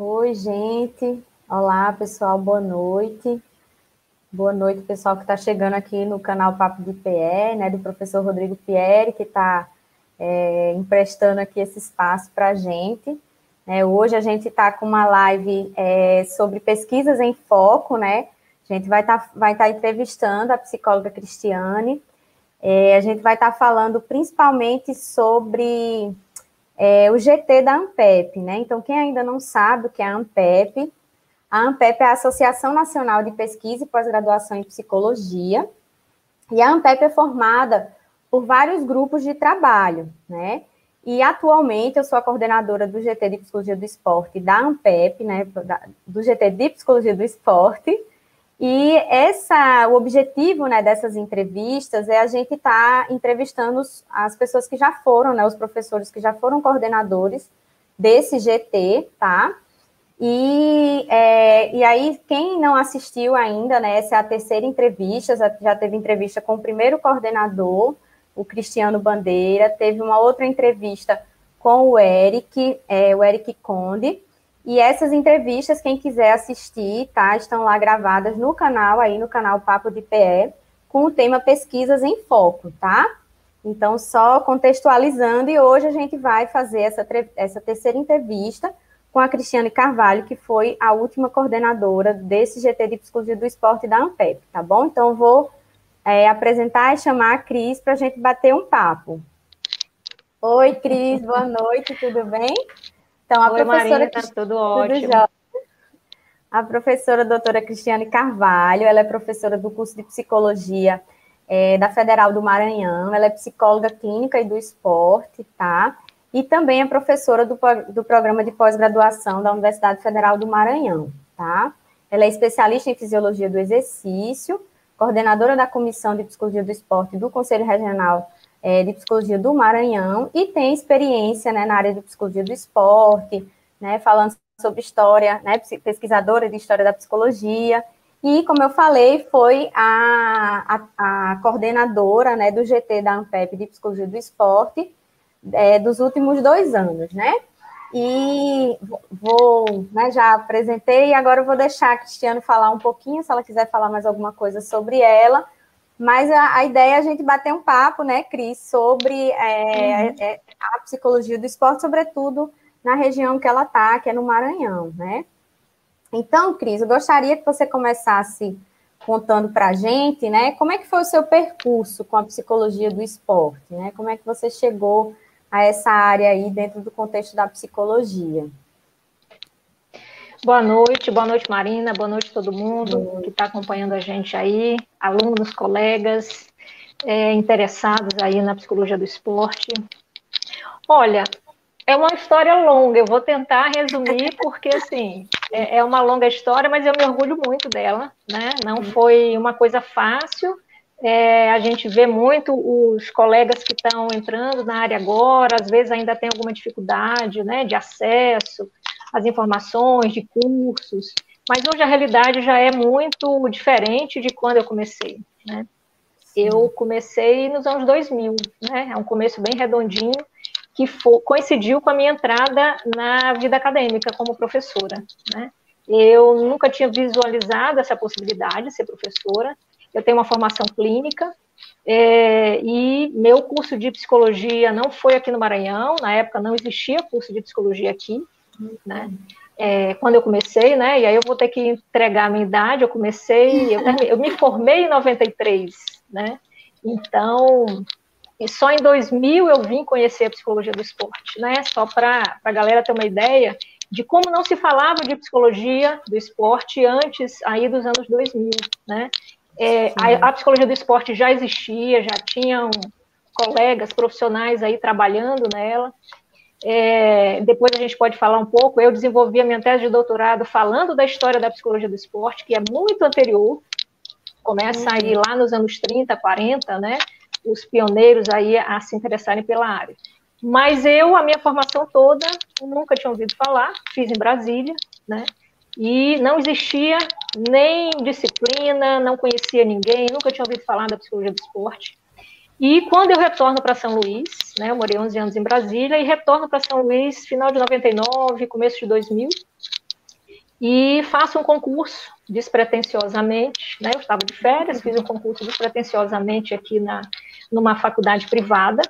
Oi, gente. Olá, pessoal, boa noite. Boa noite, pessoal que está chegando aqui no canal Papo de PE, né, do professor Rodrigo Pierre, que está é, emprestando aqui esse espaço para a gente. É, hoje a gente está com uma live é, sobre pesquisas em foco, né? A gente vai estar tá, vai tá entrevistando a psicóloga Cristiane. É, a gente vai estar tá falando principalmente sobre é, o GT da ANPEP, né? Então, quem ainda não sabe o que é a ANPEP, a ANPEP é a Associação Nacional de Pesquisa e Pós-Graduação em Psicologia, e a ANPEP é formada por vários grupos de trabalho, né? E atualmente eu sou a coordenadora do GT de Psicologia do Esporte da ANPEP, né? Do GT de Psicologia do Esporte. E essa, o objetivo né, dessas entrevistas é a gente estar tá entrevistando as pessoas que já foram, né, os professores que já foram coordenadores desse GT, tá? E, é, e aí, quem não assistiu ainda, né, essa é a terceira entrevista, já teve entrevista com o primeiro coordenador, o Cristiano Bandeira, teve uma outra entrevista com o Eric, é, o Eric Conde, e essas entrevistas, quem quiser assistir, tá, estão lá gravadas no canal, aí no canal Papo de PE, com o tema Pesquisas em Foco, tá? Então, só contextualizando, e hoje a gente vai fazer essa, essa terceira entrevista, com a Cristiane Carvalho, que foi a última coordenadora desse GT de Psicologia do Esporte da ANPEP, tá bom? Então, vou é, apresentar e chamar a Cris para a gente bater um papo. Oi, Cris, boa noite, tudo bem? Então, a Oi, professora... Marina, tá tudo ótimo. Tudo a professora doutora Cristiane Carvalho, ela é professora do curso de Psicologia é, da Federal do Maranhão, ela é psicóloga clínica e do esporte, tá? e também é professora do, do programa de pós-graduação da Universidade Federal do Maranhão, tá? Ela é especialista em fisiologia do exercício, coordenadora da Comissão de Psicologia do Esporte do Conselho Regional é, de Psicologia do Maranhão e tem experiência né, na área de psicologia do esporte, né, falando sobre história, né, pesquisadora de história da psicologia. E, como eu falei, foi a, a, a coordenadora né, do GT da ANPEP de Psicologia do Esporte é, dos últimos dois anos, né? E vou, né, já apresentei, agora eu vou deixar a Cristiano falar um pouquinho, se ela quiser falar mais alguma coisa sobre ela. Mas a, a ideia é a gente bater um papo, né, Cris, sobre é, uhum. é, a psicologia do esporte, sobretudo na região que ela está, que é no Maranhão, né? Então, Cris, eu gostaria que você começasse contando para a gente, né, como é que foi o seu percurso com a psicologia do esporte, né? Como é que você chegou a essa área aí dentro do contexto da psicologia. Boa noite, boa noite, Marina, boa noite todo mundo que está acompanhando a gente aí, alunos, colegas, é, interessados aí na psicologia do esporte. Olha, é uma história longa, eu vou tentar resumir, porque, assim, é, é uma longa história, mas eu me orgulho muito dela, né? Não foi uma coisa fácil, é, a gente vê muito os colegas que estão entrando na área agora, às vezes ainda tem alguma dificuldade né, de acesso às informações, de cursos, mas hoje a realidade já é muito diferente de quando eu comecei. Né? Eu comecei nos anos 2000, né? é um começo bem redondinho, que for, coincidiu com a minha entrada na vida acadêmica como professora. Né? Eu nunca tinha visualizado essa possibilidade de ser professora, eu tenho uma formação clínica, é, e meu curso de psicologia não foi aqui no Maranhão, na época não existia curso de psicologia aqui, né? É, quando eu comecei, né? E aí eu vou ter que entregar a minha idade, eu comecei, eu, eu me formei em 93, né? Então, e só em 2000 eu vim conhecer a psicologia do esporte, né? Só para a galera ter uma ideia de como não se falava de psicologia do esporte antes aí dos anos 2000, né? É, a, a, psicologia do esporte já existia, já tinham colegas profissionais aí trabalhando nela. É, depois a gente pode falar um pouco. Eu desenvolvi a minha tese de doutorado falando da história da psicologia do esporte, que é muito anterior, começa aí lá nos anos 30, 40, né? Os pioneiros aí a se interessarem pela área. Mas eu, a minha formação toda, nunca tinha ouvido falar, fiz em Brasília, né? E não existia nem disciplina, não conhecia ninguém, nunca tinha ouvido falar da psicologia do esporte. E quando eu retorno para São Luís, né, eu morei 11 anos em Brasília, e retorno para São Luís final de 99, começo de 2000, e faço um concurso despretensiosamente, né? Eu estava de férias, fiz um concurso despretensiosamente aqui na numa faculdade privada.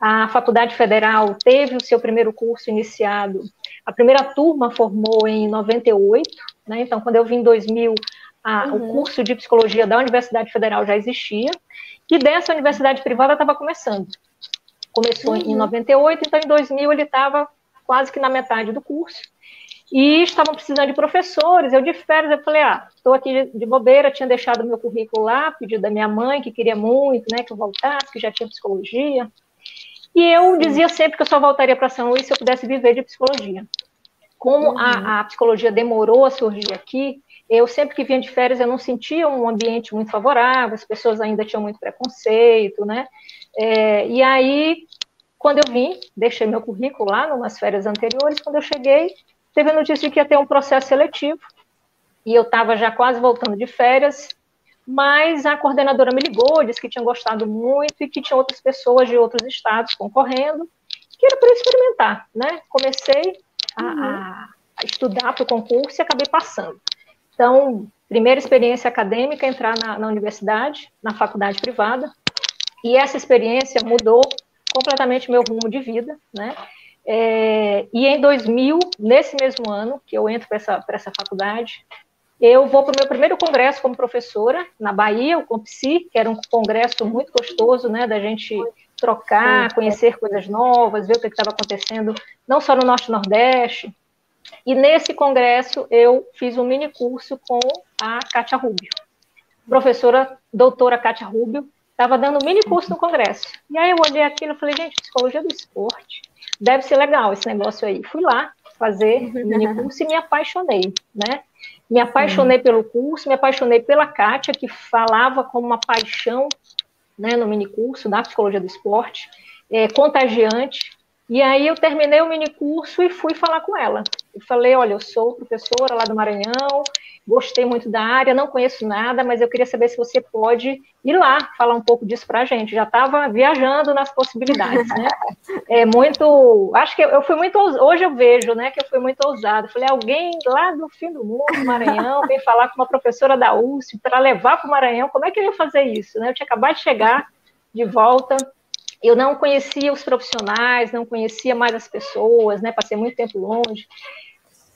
A faculdade federal teve o seu primeiro curso iniciado. A primeira turma formou em 98, né? Então, quando eu vim em 2000, a, uhum. o curso de psicologia da Universidade Federal já existia e dessa universidade privada estava começando. Começou uhum. em 98, então em 2000 ele estava quase que na metade do curso e estavam precisando de professores. Eu de férias, eu falei, ah, estou aqui de bobeira, tinha deixado meu currículo lá, pedido da minha mãe, que queria muito, né, que eu voltasse, que já tinha psicologia. E eu dizia sempre que eu só voltaria para São Luís se eu pudesse viver de psicologia. Como uhum. a, a, psicologia demorou a surgir aqui, eu sempre que vinha de férias eu não sentia um ambiente muito favorável, as pessoas ainda tinham muito preconceito, né? É, e aí, quando eu vim, deixei meu currículo lá, numas férias anteriores, quando eu cheguei, teve a notícia de que ia ter um processo seletivo, e eu estava já quase voltando de férias, mas a coordenadora me ligou, disse que tinha gostado muito e que tinha outras pessoas de outros estados concorrendo, que era para experimentar, né? Comecei a, uhum. a, a estudar para o concurso e acabei passando. Então, primeira experiência acadêmica, entrar na, na universidade, na faculdade privada, e essa experiência mudou completamente meu rumo de vida, né? É, e em 2000, nesse mesmo ano que eu entro para essa, essa faculdade, eu vou para o meu primeiro congresso como professora na Bahia, o Compsi, que era um congresso muito gostoso, né, da gente trocar, conhecer coisas novas, ver o que estava acontecendo, não só no Norte e Nordeste. E nesse congresso eu fiz um mini curso com a Kátia Rubio. Professora doutora Kátia Rubio estava dando um mini curso no congresso. E aí eu olhei aquilo e falei, gente, psicologia do esporte deve ser legal esse negócio aí. Fui lá fazer mini curso e me apaixonei, né? Me apaixonei Sim. pelo curso, me apaixonei pela Kátia, que falava com uma paixão né, no mini curso da psicologia do esporte, é, contagiante. E aí eu terminei o mini curso e fui falar com ela. Eu falei, olha, eu sou professora lá do Maranhão, gostei muito da área, não conheço nada, mas eu queria saber se você pode ir lá falar um pouco disso para a gente. Já estava viajando nas possibilidades, né? É muito, acho que eu fui muito, hoje eu vejo, né, que eu fui muito ousada. Falei, alguém lá do fim do mundo, Maranhão, vem falar com uma professora da USP para levar para o Maranhão, como é que eu ia fazer isso, né? Eu tinha acabado de chegar de volta, eu não conhecia os profissionais, não conhecia mais as pessoas, né? Passei muito tempo longe.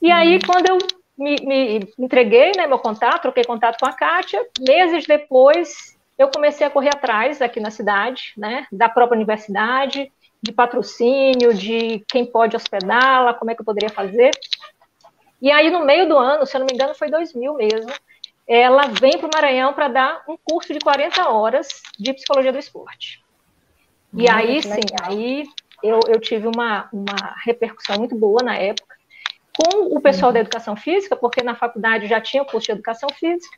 E aí, quando eu me, me entreguei, né, meu contato, troquei contato com a Kátia. Meses depois, eu comecei a correr atrás aqui na cidade, né, da própria universidade, de patrocínio, de quem pode hospedá-la, como é que eu poderia fazer. E aí, no meio do ano, se eu não me engano, foi 2000 mesmo, ela vem para o Maranhão para dar um curso de 40 horas de psicologia do esporte. E aí, sim, aí eu, eu tive uma, uma repercussão muito boa na época com o pessoal da educação física, porque na faculdade já tinha o curso de educação física,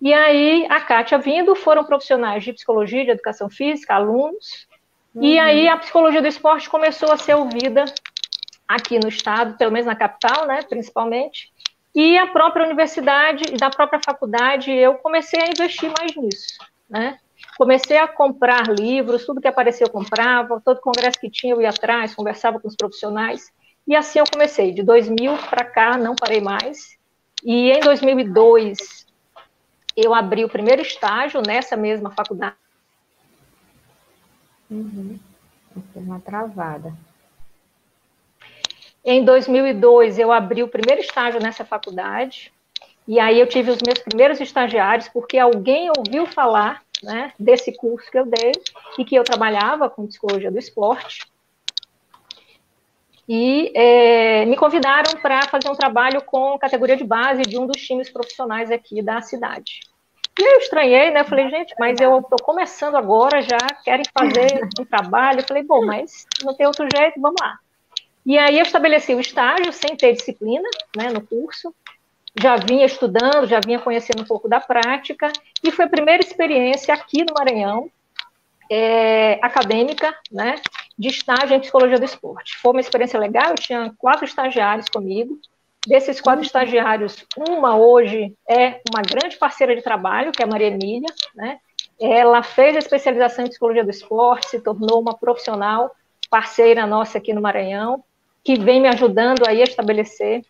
e aí a Kátia vindo, foram profissionais de psicologia, de educação física, alunos, uhum. e aí a psicologia do esporte começou a ser ouvida aqui no estado, pelo menos na capital, né, principalmente, e a própria universidade e da própria faculdade, eu comecei a investir mais nisso, né, comecei a comprar livros, tudo que aparecia eu comprava, todo congresso que tinha eu ia atrás, conversava com os profissionais, e assim eu comecei. De 2000 para cá, não parei mais. E em 2002, eu abri o primeiro estágio nessa mesma faculdade. Uhum. Uma travada. Em 2002, eu abri o primeiro estágio nessa faculdade. E aí eu tive os meus primeiros estagiários, porque alguém ouviu falar né, desse curso que eu dei e que eu trabalhava com psicologia do esporte e é, me convidaram para fazer um trabalho com categoria de base de um dos times profissionais aqui da cidade. E eu estranhei, né? Falei, gente, mas eu estou começando agora, já querem fazer um trabalho. Eu falei, bom, mas não tem outro jeito, vamos lá. E aí eu estabeleci o estágio sem ter disciplina né, no curso. Já vinha estudando, já vinha conhecendo um pouco da prática, e foi a primeira experiência aqui no Maranhão, é, acadêmica, né, de estágio em psicologia do esporte. Foi uma experiência legal, eu tinha quatro estagiários comigo. Desses quatro estagiários, uma hoje é uma grande parceira de trabalho, que é a Maria Emília, né? Ela fez a especialização em psicologia do esporte, se tornou uma profissional parceira nossa aqui no Maranhão, que vem me ajudando aí a estabelecer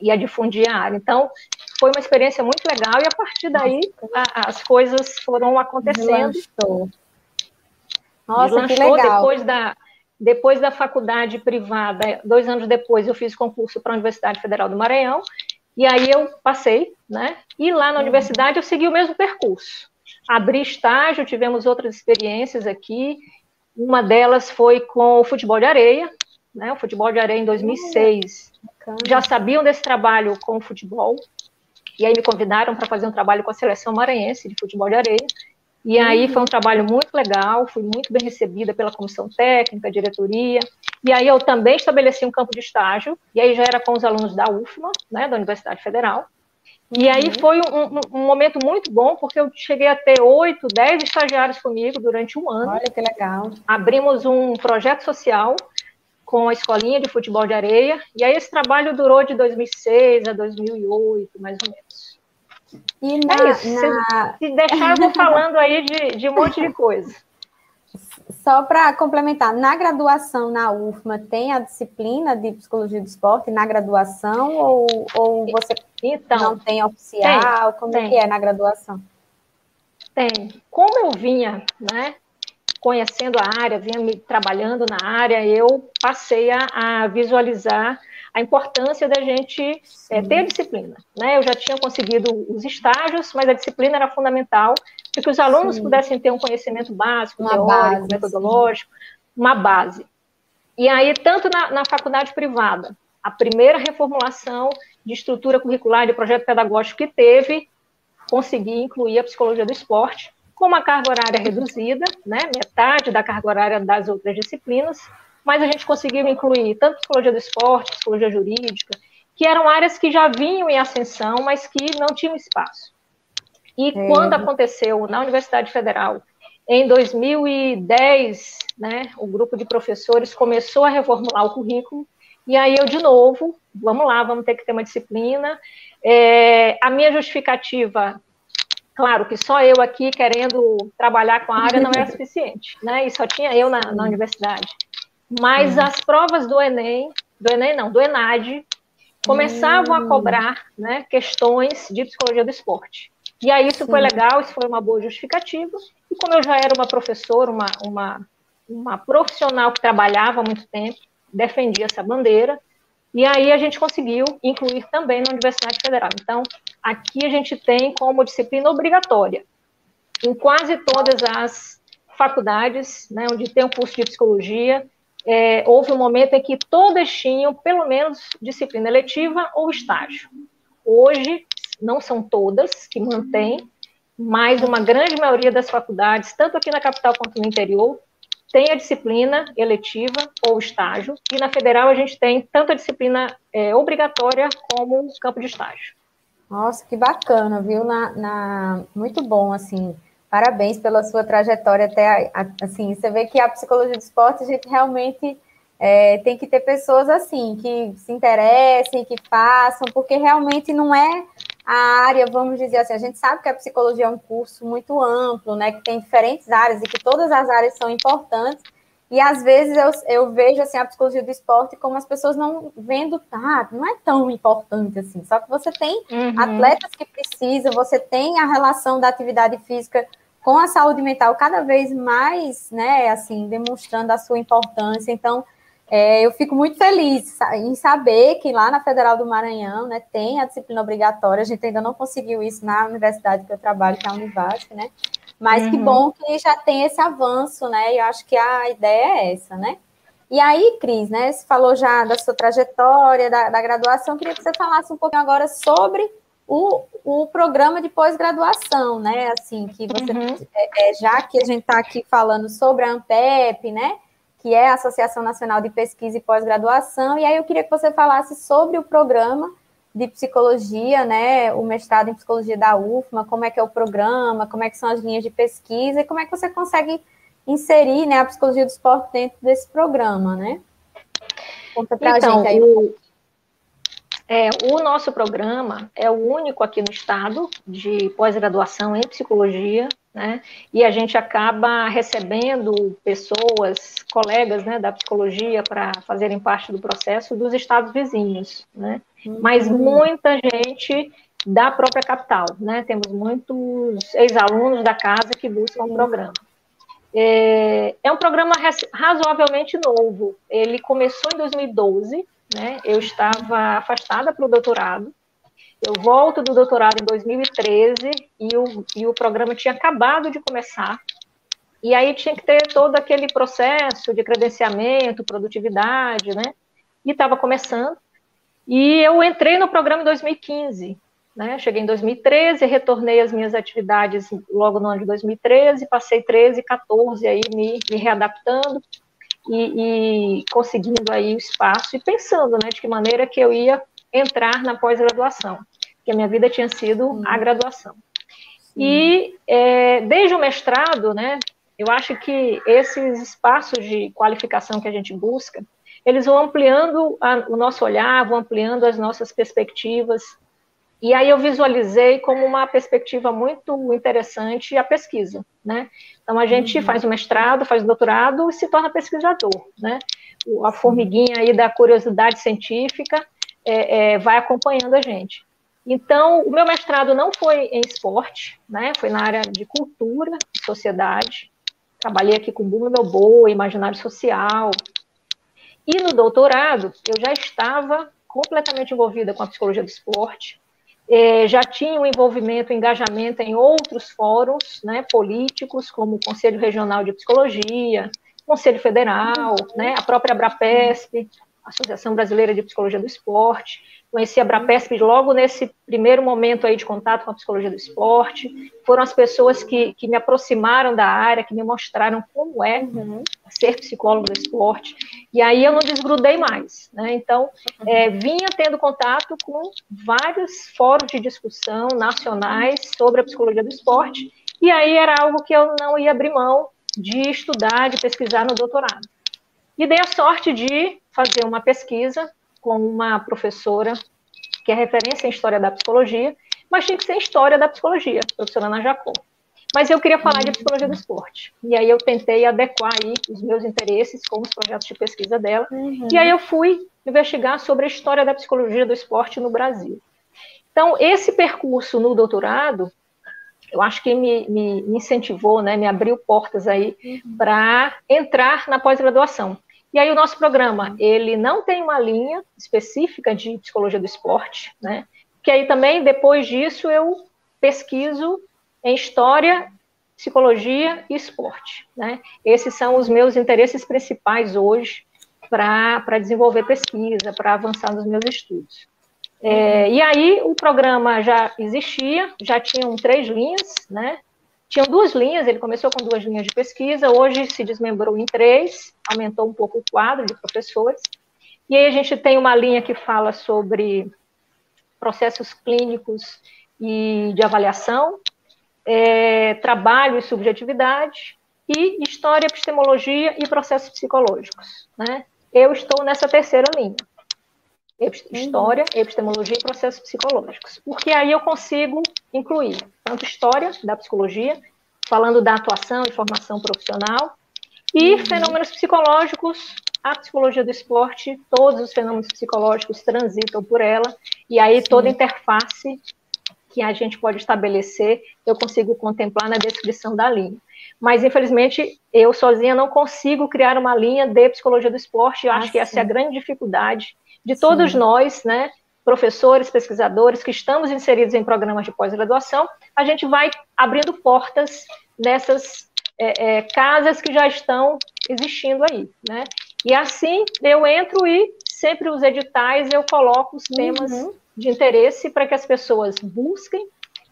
e a difundir a área. Então, foi uma experiência muito legal e a partir daí a, as coisas foram acontecendo. Deslanchou. Nossa, que legal. Depois da, depois da faculdade privada, dois anos depois, eu fiz concurso para a Universidade Federal do Maranhão, e aí eu passei, né? E lá na uhum. universidade eu segui o mesmo percurso. Abri estágio, tivemos outras experiências aqui. Uma delas foi com o futebol de areia, né? O futebol de areia em 2006. Uhum. Já sabiam desse trabalho com o futebol, e aí me convidaram para fazer um trabalho com a seleção maranhense de futebol de areia. E aí uhum. foi um trabalho muito legal, fui muito bem recebida pela comissão técnica, diretoria. E aí eu também estabeleci um campo de estágio, e aí já era com os alunos da UFMA, né, da Universidade Federal. E uhum. aí foi um, um, momento muito bom, porque eu cheguei a ter oito, dez estagiários comigo durante um ano. Olha que legal. Abrimos um projeto social com a escolinha de futebol de areia, e aí esse trabalho durou de 2006 a 2008, mais ou menos. E na, é isso. Na... Se, deixar, eu vou falando aí de, de um monte de coisa. Só para complementar, na graduação na UFMA tem a disciplina de psicologia do esporte na graduação ou, ou você então, não tem oficial? Tem, Como tem. é que é na graduação? Tem. Como eu vinha, né, conhecendo a área, vinha me trabalhando na área, eu passei a, a visualizar a importância da gente é, ter disciplina. Né? Eu já tinha conseguido os estágios, mas a disciplina era fundamental para que os alunos sim. pudessem ter um conhecimento básico, uma teórico, base, metodológico, sim. uma base. E aí, tanto na, na faculdade privada, a primeira reformulação de estrutura curricular de projeto pedagógico que teve, consegui incluir a psicologia do esporte, com uma carga horária reduzida, né, metade da carga horária das outras disciplinas, mas a gente conseguiu incluir tanto psicologia do esporte, psicologia jurídica, que eram áreas que já vinham em ascensão, mas que não tinham espaço. E é. quando aconteceu na Universidade Federal, em 2010, né, o grupo de professores começou a reformular o currículo, e aí eu, de novo, vamos lá, vamos ter que ter uma disciplina. É, a minha justificativa, claro que só eu aqui querendo trabalhar com a área não era suficiente, né, e só tinha eu na, na universidade. Mas uhum. as provas do Enem, do Enem não, do ENAD, começavam uhum. a hum. cobrar né, questões de psicologia do esporte. E aí isso Sim. foi legal, isso foi uma boa justificativa. E como eu já era uma professora, uma, uma, uma profissional que trabalhava há muito tempo, defendia essa bandeira, e aí a gente conseguiu incluir também na Universidade Federal. Então, aqui a gente tem como disciplina obrigatória, em quase todas as faculdades, né, onde tem um curso de psicologia, é, houve um momento em que todas tinham pelo menos disciplina eletiva ou estágio. Hoje, não são todas que mantêm, mas uma grande maioria das faculdades, tanto aqui na capital quanto no interior, tem a disciplina eletiva ou estágio, e na federal a gente tem tanto a disciplina é, obrigatória como o campo de estágio. Nossa, que bacana, viu? Na, na, Muito bom, assim. Parabéns pela sua trajetória até assim. Você vê que a psicologia do esporte a gente realmente é, tem que ter pessoas assim que se interessem, que façam, porque realmente não é a área, vamos dizer assim, a gente sabe que a psicologia é um curso muito amplo, né? Que tem diferentes áreas e que todas as áreas são importantes. E às vezes eu, eu vejo assim a psicologia do esporte como as pessoas não vendo, ah, não é tão importante assim. Só que você tem uhum. atletas que precisam, você tem a relação da atividade física com a saúde mental cada vez mais, né, assim, demonstrando a sua importância. Então, é, eu fico muito feliz em saber que lá na Federal do Maranhão, né, tem a disciplina obrigatória. A gente ainda não conseguiu isso na universidade que eu trabalho, que é a Univasf, né? Mas uhum. que bom que já tem esse avanço, né? E eu acho que a ideia é essa, né? E aí, Cris, né? Você falou já da sua trajetória, da, da graduação. Eu queria que você falasse um pouquinho agora sobre o, o programa de pós-graduação, né? Assim, que você, uhum. é, é, já que a gente está aqui falando sobre a ANPEP, né? Que é a Associação Nacional de Pesquisa e Pós-Graduação, e aí eu queria que você falasse sobre o programa de psicologia, né, o mestrado em psicologia da UFMA, como é que é o programa, como é que são as linhas de pesquisa e como é que você consegue inserir, né, a psicologia do esporte dentro desse programa, né? Conta pra então, gente aí. O, é, o nosso programa é o único aqui no estado de pós-graduação em psicologia, né? E a gente acaba recebendo pessoas, colegas, né, da psicologia para fazerem parte do processo dos estados vizinhos, né? Uhum. Mas muita gente da própria capital, né? Temos muitos ex-alunos da casa que buscam o programa. É, é um programa razoavelmente novo. Ele começou em 2012, né? Eu estava afastada para o doutorado. Eu volto do doutorado em 2013 e o, e o programa tinha acabado de começar. E aí tinha que ter todo aquele processo de credenciamento, produtividade, né? E estava começando. E eu entrei no programa em 2015. Né? Cheguei em 2013, retornei às minhas atividades logo no ano de 2013, passei 13, 14 aí me, me readaptando e, e, conseguindo aí o espaço e pensando, né, de que maneira que eu ia entrar na pós-graduação, que a minha vida tinha sido a graduação. E é, desde o mestrado, né, eu acho que esses espaços de qualificação que a gente busca, eles vão ampliando a, o nosso olhar, vão ampliando as nossas perspectivas, e aí eu visualizei como uma perspectiva muito interessante a pesquisa, né? Então a gente uhum. faz o mestrado, faz o doutorado e se torna pesquisador, né? A formiguinha aí da curiosidade científica é, é, vai acompanhando a gente. Então o meu mestrado não foi em esporte, né? Foi na área de cultura, sociedade. Trabalhei aqui com Bruno Boa, imaginário social. E no doutorado eu já estava completamente envolvida com a psicologia do esporte, é, já tinha um envolvimento, um engajamento em outros fóruns né, políticos, como o Conselho Regional de Psicologia, Conselho Federal, né, a própria Abrapesp, Associação Brasileira de Psicologia do Esporte. Conheci a Abrapesp logo nesse primeiro momento aí de contato com a psicologia do esporte. Foram as pessoas que, que me aproximaram da área, que me mostraram como é uhum. ser psicólogo do esporte. E aí eu não desgrudei mais. Né? Então, é, vinha tendo contato com vários fóruns de discussão nacionais sobre a psicologia do esporte. E aí era algo que eu não ia abrir mão de estudar, de pesquisar no doutorado. E dei a sorte de fazer uma pesquisa com uma professora que é referência em História da Psicologia, mas tinha que ser História da Psicologia, professora Ana Jacó. Mas eu queria falar de Psicologia do Esporte. E aí eu tentei adequar aí os meus interesses com os projetos de pesquisa dela. Uhum. E aí eu fui investigar sobre a história da psicologia do esporte no Brasil. Então, esse percurso no doutorado, eu acho que me, me incentivou, né, me abriu portas aí uhum. para entrar na pós-graduação. E aí o nosso programa, ele não tem uma linha específica de psicologia do esporte, né? Que aí também, depois disso, eu pesquiso em história, psicologia e esporte, né? Esses são os meus interesses principais hoje para desenvolver pesquisa, para avançar nos meus estudos. É, e aí o programa já existia, já tinham três linhas, né? Tinham duas linhas, ele começou com duas linhas de pesquisa, hoje se desmembrou em três, aumentou um pouco o quadro de professores. E aí a gente tem uma linha que fala sobre processos clínicos e de avaliação, é, trabalho e subjetividade, e história, epistemologia e processos psicológicos. Né? Eu estou nessa terceira linha. História, epistemologia e processos psicológicos. Porque aí eu consigo incluir tanto história da psicologia, falando da atuação e formação profissional, e uhum. fenômenos psicológicos, a psicologia do esporte, todos os fenômenos psicológicos transitam por ela, e aí toda interface que a gente pode estabelecer, eu consigo contemplar na descrição da linha. Mas, infelizmente, eu sozinha não consigo criar uma linha de psicologia do esporte, eu acho ah, que essa sim. é a grande dificuldade de todos Sim. nós, né, professores, pesquisadores que estamos inseridos em programas de pós-graduação, a gente vai abrindo portas nessas é, é, casas que já estão existindo aí, né? E assim eu entro e sempre os editais eu coloco os temas uhum. de interesse para que as pessoas busquem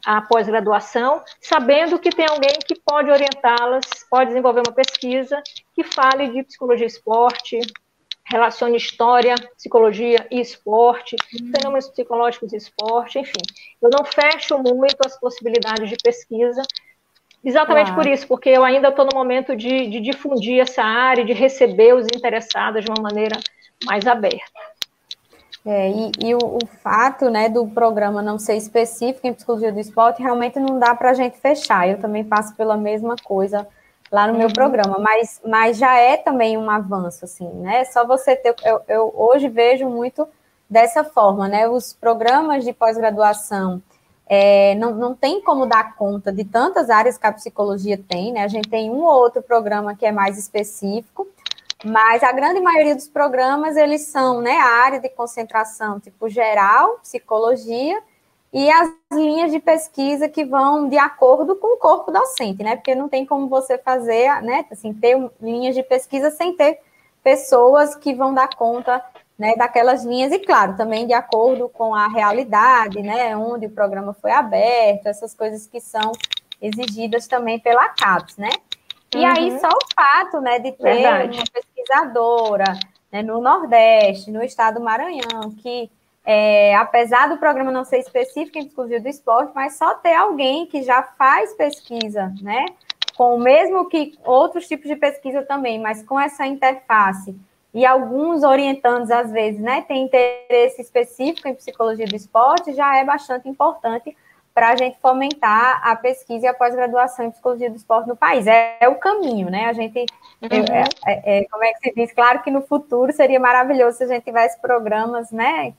a pós-graduação, sabendo que tem alguém que pode orientá-las, pode desenvolver uma pesquisa que fale de psicologia esporte, relacione história, psicologia e esporte, uhum. fenômenos psicológicos e esporte, enfim. Eu não fecho muito as possibilidades de pesquisa, exatamente por isso, porque eu ainda estou no momento de, de difundir essa área, de receber os interessados de uma maneira mais aberta. É, e, e o, o, fato né, do programa não ser específico em psicologia do esporte realmente não dá para a gente fechar. Eu também passo pela mesma coisa lá no uhum. meu programa, mas, mas já é também um avanço, assim, né? Só você ter. Eu, eu hoje vejo muito dessa forma, né? Os programas de pós-graduação é, não, não tem como dar conta de tantas áreas que a psicologia tem, né? A gente tem um ou outro programa que é mais específico, mas a grande maioria dos programas, eles são, né, a área de concentração, tipo, geral, psicologia, e as linhas de pesquisa que vão de acordo com o corpo docente, né? Porque não tem como você fazer, né, assim, ter linhas de pesquisa sem ter pessoas que vão dar conta né, daquelas linhas, e claro, também de acordo com a realidade, né, onde o programa foi aberto, essas coisas que são exigidas também pela CAPES, né? E uhum. aí só o fato, né, de ter Verdade. uma pesquisadora né, no Nordeste, no estado do Maranhão, que é, apesar do programa não ser específico em psicologia do esporte, mas só ter alguém que já faz pesquisa, né, com o mesmo que outros tipos de pesquisa também, mas com essa interface e alguns orientandos, às vezes, né, têm interesse específico em psicologia do esporte, já é bastante importante para a gente fomentar a pesquisa e a pós-graduação em psicologia do esporte no país. É, é o caminho, né? A gente, uhum. é, é, é como é que se diz? Claro que no futuro seria maravilhoso se a gente tivesse programas, né?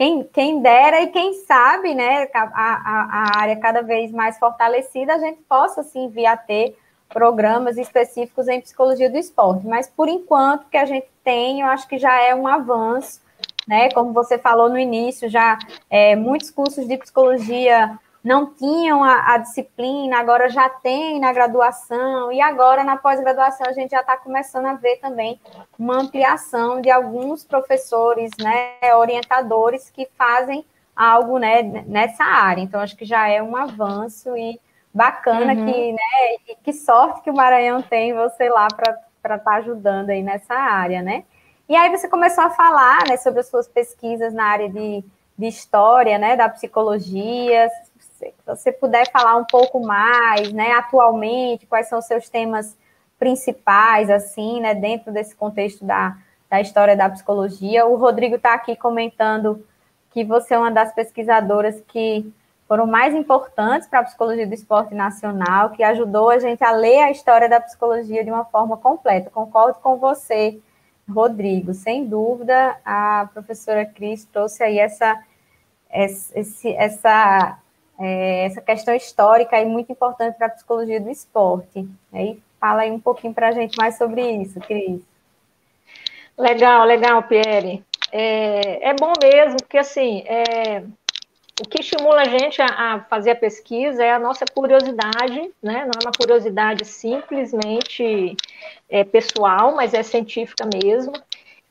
Quem, quem dera e quem sabe, né? A, a, a área cada vez mais fortalecida, a gente possa, sim, vir a ter programas específicos em psicologia do esporte. Mas, por enquanto, que a gente tem, eu acho que já é um avanço, né? Como você falou no início, já é, muitos cursos de psicologia não tinham a, a, disciplina, agora já tem na graduação, e agora na pós-graduação a gente já está começando a ver também uma ampliação de alguns professores, né, orientadores que fazem algo né, nessa área. Então, acho que já é um avanço e bacana uhum. que, né, e que sorte que o Maranhão tem você lá para estar tá ajudando aí nessa área, né? E aí você começou a falar né, sobre as suas pesquisas na área de, de história, né, da psicologia, se você puder falar um pouco mais, né, atualmente, quais são os seus temas principais, assim, né, dentro desse contexto da, da história da psicologia. O Rodrigo está aqui comentando que você é uma das pesquisadoras que foram mais importantes para a psicologia do esporte nacional, que ajudou a gente a ler a história da psicologia de uma forma completa. Concordo com você, Rodrigo. Sem dúvida, a professora Cris trouxe aí essa, essa é, essa questão histórica é muito importante para a psicologia do esporte. Aí fala aí um pouquinho para a gente mais sobre isso, Cris. Legal, legal, Pierre. É, é bom mesmo, porque assim, é, o que estimula a gente a, a, fazer a pesquisa é a nossa curiosidade, né? Não é uma curiosidade simplesmente é, pessoal, mas é científica mesmo.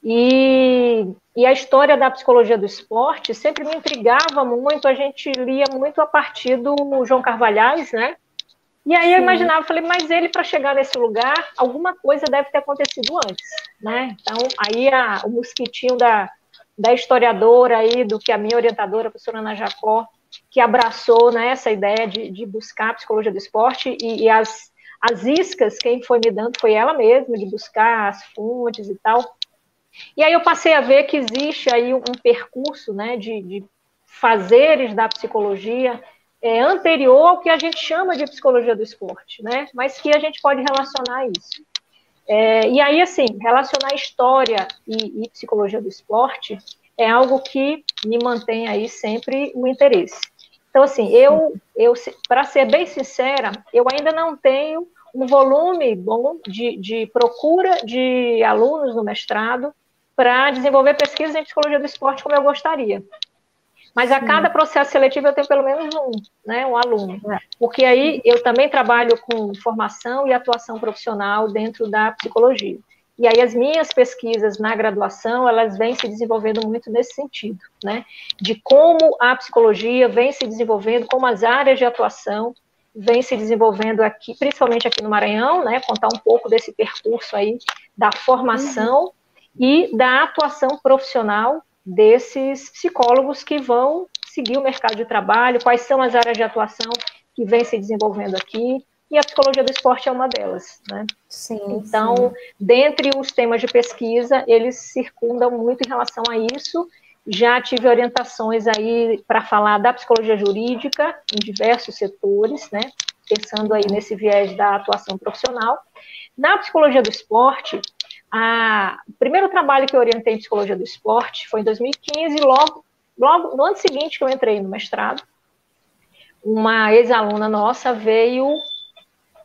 E, e a história da psicologia do esporte sempre me intrigava muito, a gente lia muito a partir do João Carvalhais, né? E aí eu imaginava, falei, mas ele para chegar nesse lugar, alguma coisa deve ter acontecido antes, né? Então, aí a, o mosquitinho da, da historiadora aí, do que a minha orientadora, a professora Ana Jacó, que abraçou né, essa ideia de, de buscar a psicologia do esporte e, e as, as iscas, quem foi me dando foi ela mesma, de buscar as fontes e tal. E aí eu passei a ver que existe aí um, percurso né, de, de fazeres da psicologia é, anterior ao que a gente chama de psicologia do esporte, né? Mas que a gente pode relacionar isso. É, e aí, assim, relacionar história e, e, psicologia do esporte é algo que me mantém aí sempre o interesse. Então, assim, eu, eu para ser bem sincera, eu ainda não tenho um volume bom de, de procura de alunos no mestrado para desenvolver pesquisas em psicologia do esporte como eu gostaria. Mas a cada processo seletivo eu tenho pelo menos um, né, um aluno. É. Porque aí eu também trabalho com formação e atuação profissional dentro da psicologia. E aí as minhas pesquisas na graduação, elas vêm se desenvolvendo muito nesse sentido, né? De como a psicologia vem se desenvolvendo, como as áreas de atuação vêm se desenvolvendo aqui, principalmente aqui no Maranhão, né? Contar um pouco desse percurso aí da formação uhum e da atuação profissional desses psicólogos que vão seguir o mercado de trabalho, quais são as áreas de atuação que vêm se desenvolvendo aqui, e a psicologia do esporte é uma delas, né? Sim. Então, sim. dentre os temas de pesquisa, eles circundam muito em relação a isso, já tive orientações aí para falar da psicologia jurídica em diversos setores, né? Pensando aí nesse viés da atuação profissional. Na psicologia do esporte, a, o primeiro trabalho que eu orientei em psicologia do esporte foi em 2015, logo, logo no ano seguinte que eu entrei no mestrado, uma ex-aluna nossa veio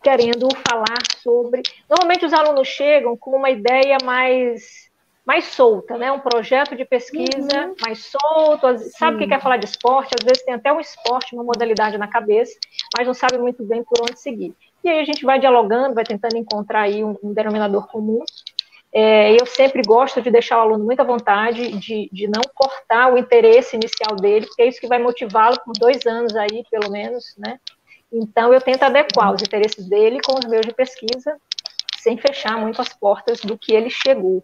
querendo falar sobre. Normalmente os alunos chegam com uma ideia mais mais solta, né? Um projeto de pesquisa uhum. mais solto, sabe que quer falar de esporte, às vezes tem até um esporte, uma modalidade na cabeça, mas não sabe muito bem por onde seguir. E aí a gente vai dialogando, vai tentando encontrar aí um, um denominador comum. É, eu sempre gosto de deixar o aluno muito à vontade, de, de não cortar o interesse inicial dele, porque é isso que vai motivá-lo por dois anos aí, pelo menos, né? Então, eu tento adequar os interesses dele com os meus de pesquisa, sem fechar muito as portas do que ele chegou.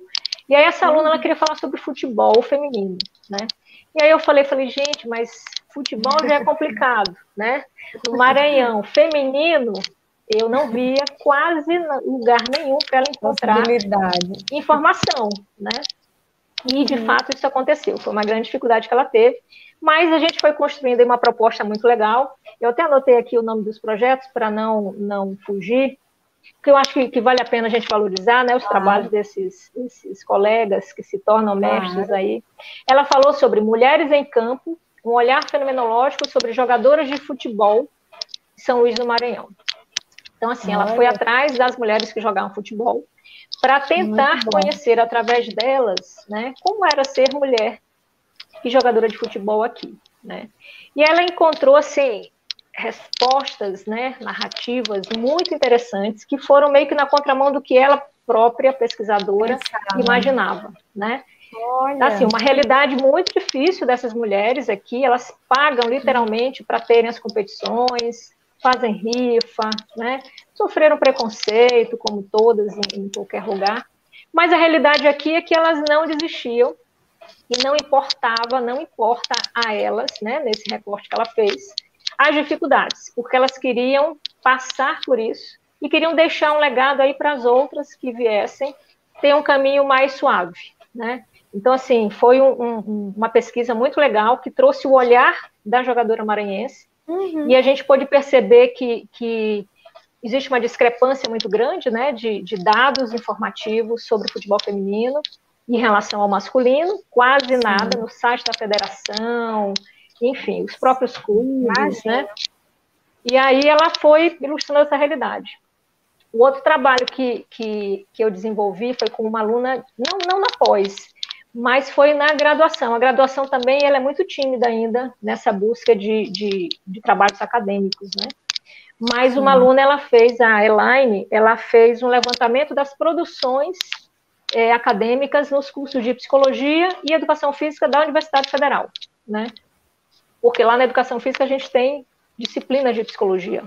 E aí, essa aluna, ela queria falar sobre futebol feminino, né? E aí eu falei, falei, gente, mas futebol já é complicado, né? No Maranhão, feminino, eu não via quase lugar nenhum para ela encontrar informação, né? E, de uhum. fato, isso aconteceu. Foi uma grande dificuldade que ela teve. Mas a gente foi construindo uma proposta muito legal. Eu até anotei aqui o nome dos projetos para não, não fugir, porque eu acho que, que, vale a pena a gente valorizar né, os trabalhos desses, desses colegas que se tornam mestres aí. Ela falou sobre mulheres em campo, um olhar fenomenológico sobre jogadoras de futebol de São Luís do Maranhão. Então, assim, ela foi atrás das mulheres que jogavam futebol para tentar conhecer através delas, né, como era ser mulher e jogadora de futebol aqui, né? E ela encontrou assim respostas, né, narrativas muito interessantes que foram meio que na contramão do que ela própria pesquisadora Pensava. imaginava, né? Olha. Assim, uma realidade muito difícil dessas mulheres aqui, elas pagam literalmente para terem as competições, fazem rifa, né? Sofreram preconceito, como todas em, em qualquer lugar. Mas a realidade aqui é que elas não desistiam e não importava, não importa a elas, né, nesse recorte que ela fez, as dificuldades, porque elas queriam passar por isso e queriam deixar um legado aí para as outras que viessem ter um caminho mais suave, né? Então, assim, foi um, um, uma pesquisa muito legal que trouxe o olhar da jogadora maranhense uhum. e a gente pôde perceber que, que existe uma discrepância muito grande, né, de, de dados informativos sobre futebol feminino em relação ao masculino, quase nada no site da federação, enfim, os próprios clubes, né? E aí ela foi ilustrando essa realidade. O outro trabalho que, que, que eu desenvolvi foi com uma aluna, não, não na pós, mas foi na graduação. A graduação também ela é muito tímida ainda nessa busca de, de, de trabalhos acadêmicos, né? Mas uma aluna, ela fez, a Elaine, ela fez um levantamento das produções é, acadêmicas nos cursos de psicologia e educação física da Universidade Federal, né? Porque lá na educação física a gente tem disciplinas de psicologia,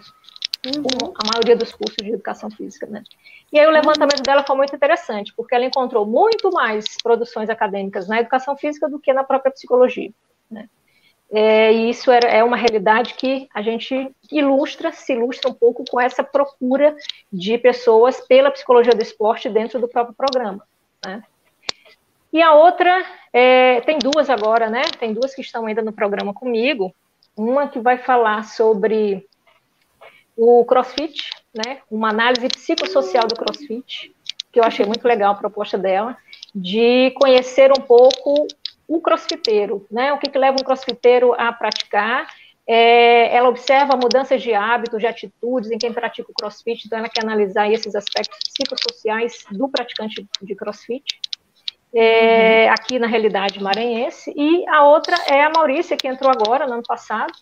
uhum. a maioria dos cursos de educação física, né? E aí o levantamento dela foi muito interessante, porque ela encontrou muito mais produções acadêmicas na educação física do que na própria psicologia, né? É, e isso é, é uma realidade que a gente ilustra, se ilustra um pouco com essa procura de pessoas pela psicologia do esporte dentro do próprio programa. Né? E a outra, é, tem duas agora, né? Tem duas que estão ainda no programa comigo. Uma que vai falar sobre o CrossFit, né? Uma análise psicossocial do CrossFit, que eu achei muito legal a proposta dela, de conhecer um pouco o crossfiteiro, né? O que, que leva um crossfiteiro a praticar é, ela observa mudanças de hábitos, de atitudes em quem pratica o crossfit, então ela quer analisar esses aspectos psicossociais do praticante de crossfit, é, uhum. aqui na realidade maranhense. E a outra é a Maurícia, que entrou agora, no ano passado,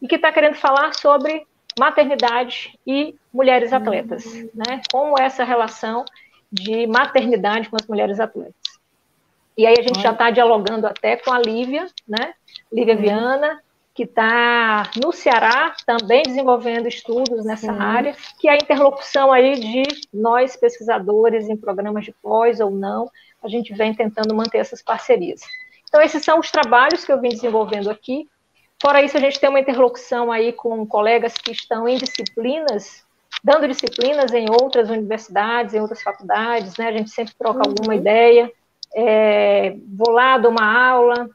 e que está querendo falar sobre maternidade e mulheres atletas, uhum. né? Como essa relação de maternidade com as mulheres atletas. E aí a gente Olha. já está dialogando até com a Lívia, né? Lívia uhum. Viana, que está no Ceará também desenvolvendo estudos nessa Sim. área, que é a interlocução aí de nós pesquisadores em programas de pós ou não, a gente vem tentando manter essas parcerias. Então esses são os trabalhos que eu vim desenvolvendo aqui. Fora isso, a gente tem uma interlocução aí com colegas que estão em disciplinas, dando disciplinas em outras universidades, em outras faculdades, né? A gente sempre troca uhum. alguma ideia. É, vou lá, dou uma aula,